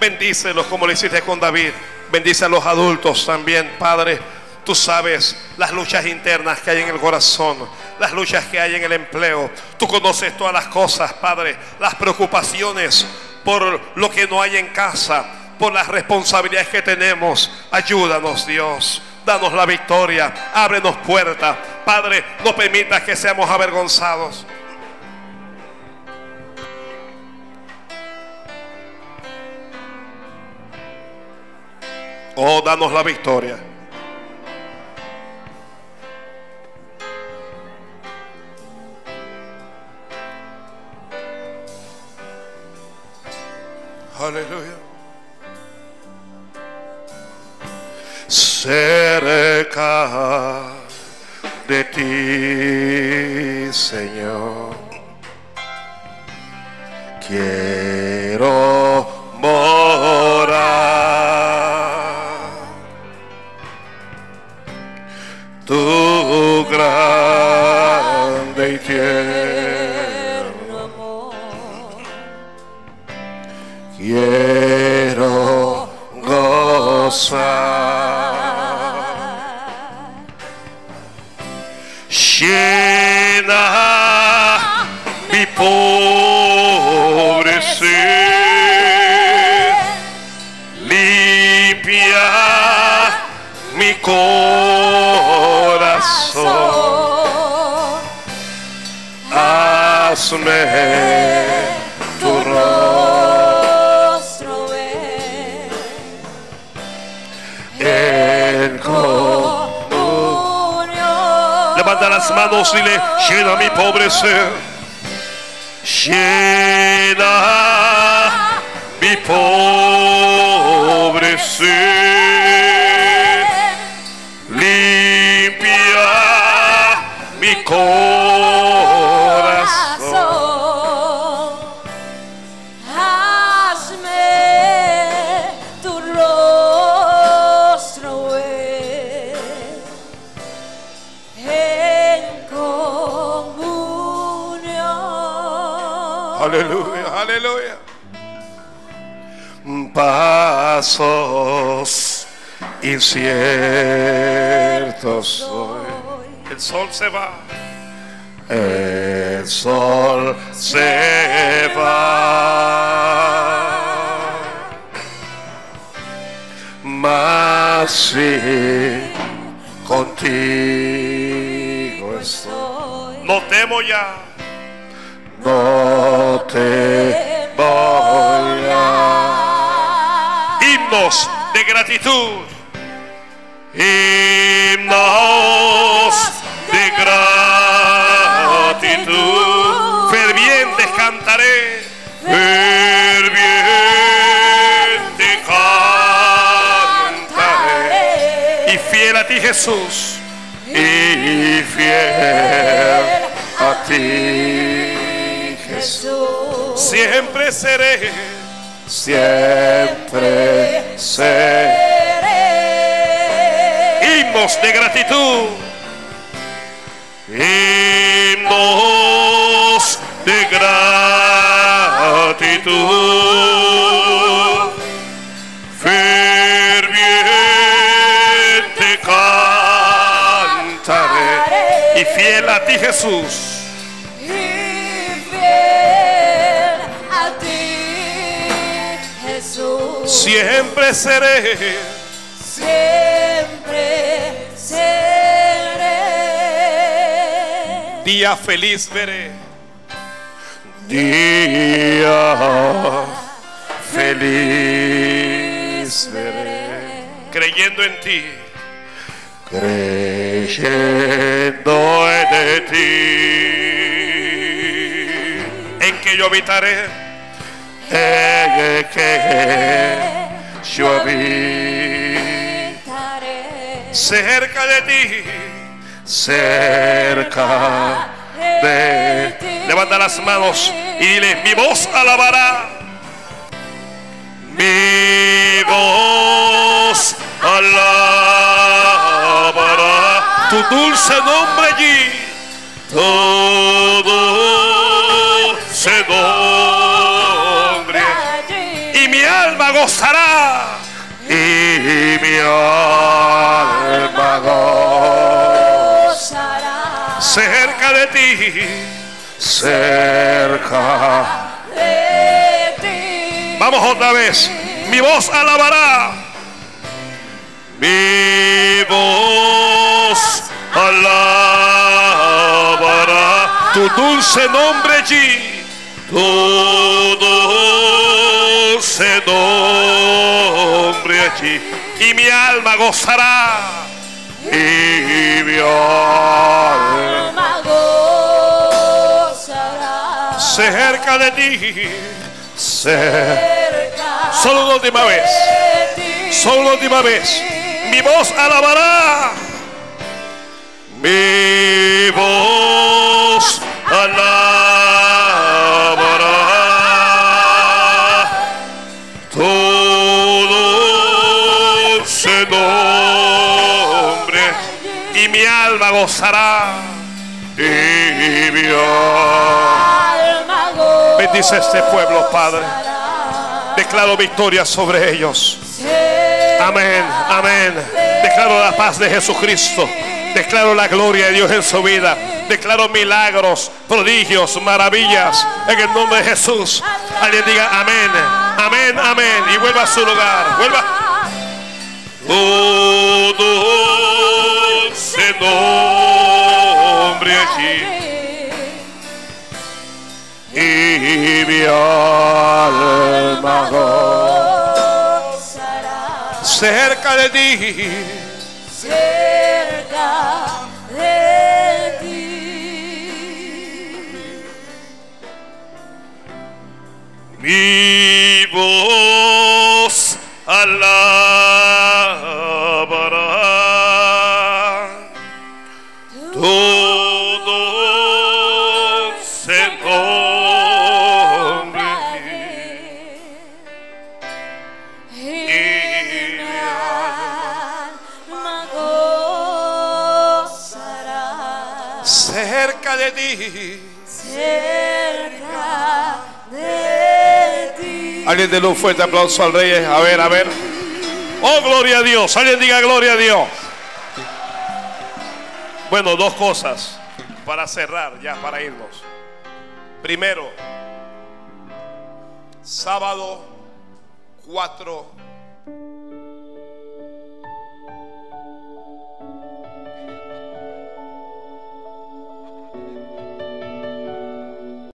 Bendícelos como lo hiciste con David. Bendice a los adultos también, Padre. Tú sabes las luchas internas que hay en el corazón, las luchas que hay en el empleo. Tú conoces todas las cosas, Padre, las preocupaciones por lo que no hay en casa, por las responsabilidades que tenemos. Ayúdanos, Dios. Danos la victoria. Ábrenos puertas. Padre, no permitas que seamos avergonzados. Oh, danos la victoria. Aleluya. Cerca de ti, Señor. Quiero morar. Tu grande y tierno amor. quiero gozar. Llena mi pobre ser, limpia mi corazón, hazme las manos dile, llena mi pobre ser. Llena mi pobre Pasos inciertos hoy. El sol se va. El sol se va. Mas sí, contigo estoy. Soy No temo ya. No te de gratitud. Himnos de gratitud. Fervientes cantaré. Ferviente cantaré. Y fiel a ti Jesús. Y fiel a ti Jesús. Siempre seré. Siempre seré. Himnos de gratitud. Himnos de gratitud. Ferviente cantaré. Y fiel a ti Jesús. Siempre seré. Siempre seré. Día feliz veré. Día feliz veré. Creyendo en ti. Creyendo en ti. En que yo habitaré. Yo habitaré cerca de ti, cerca de ti. Levanta las manos y dile, mi voz alabará, mi voz alabará tu dulce nombre allí, tu alma gozará. Cerca de ti cerca de ti. vamos otra vez. Mi voz alabará. Mi voz alabará. Tu dulce nombre allí. Tu dulce nombre allí y mi alma gozará y mi alma gozará cerca de ti cerca solo una última vez. Solo una última vez. Mi voz alabará. Mi voz alabará. Gozará. Y mi alma. Gozará. Bendice este pueblo, Padre. Declaro victoria sobre ellos. Amén, amén. Declaro la paz de Jesucristo. Declaro la gloria de Dios en su vida. Declaro milagros, prodigios, maravillas. En el nombre de Jesús. Alguien diga amén, amén, amén. Y vuelva a su lugar. Vuelva. Tu ese nombre allí y mi alma gozará. Cerca de ti. Cerca de ti. Mi voz alabará. Cerca de ti. cerca de ti. Alguien un fuerte aplauso al rey. A ver, a ver. Oh, gloria a Dios. Alguien diga gloria a Dios. Bueno, dos cosas para cerrar, ya para irnos. Primero, sábado 4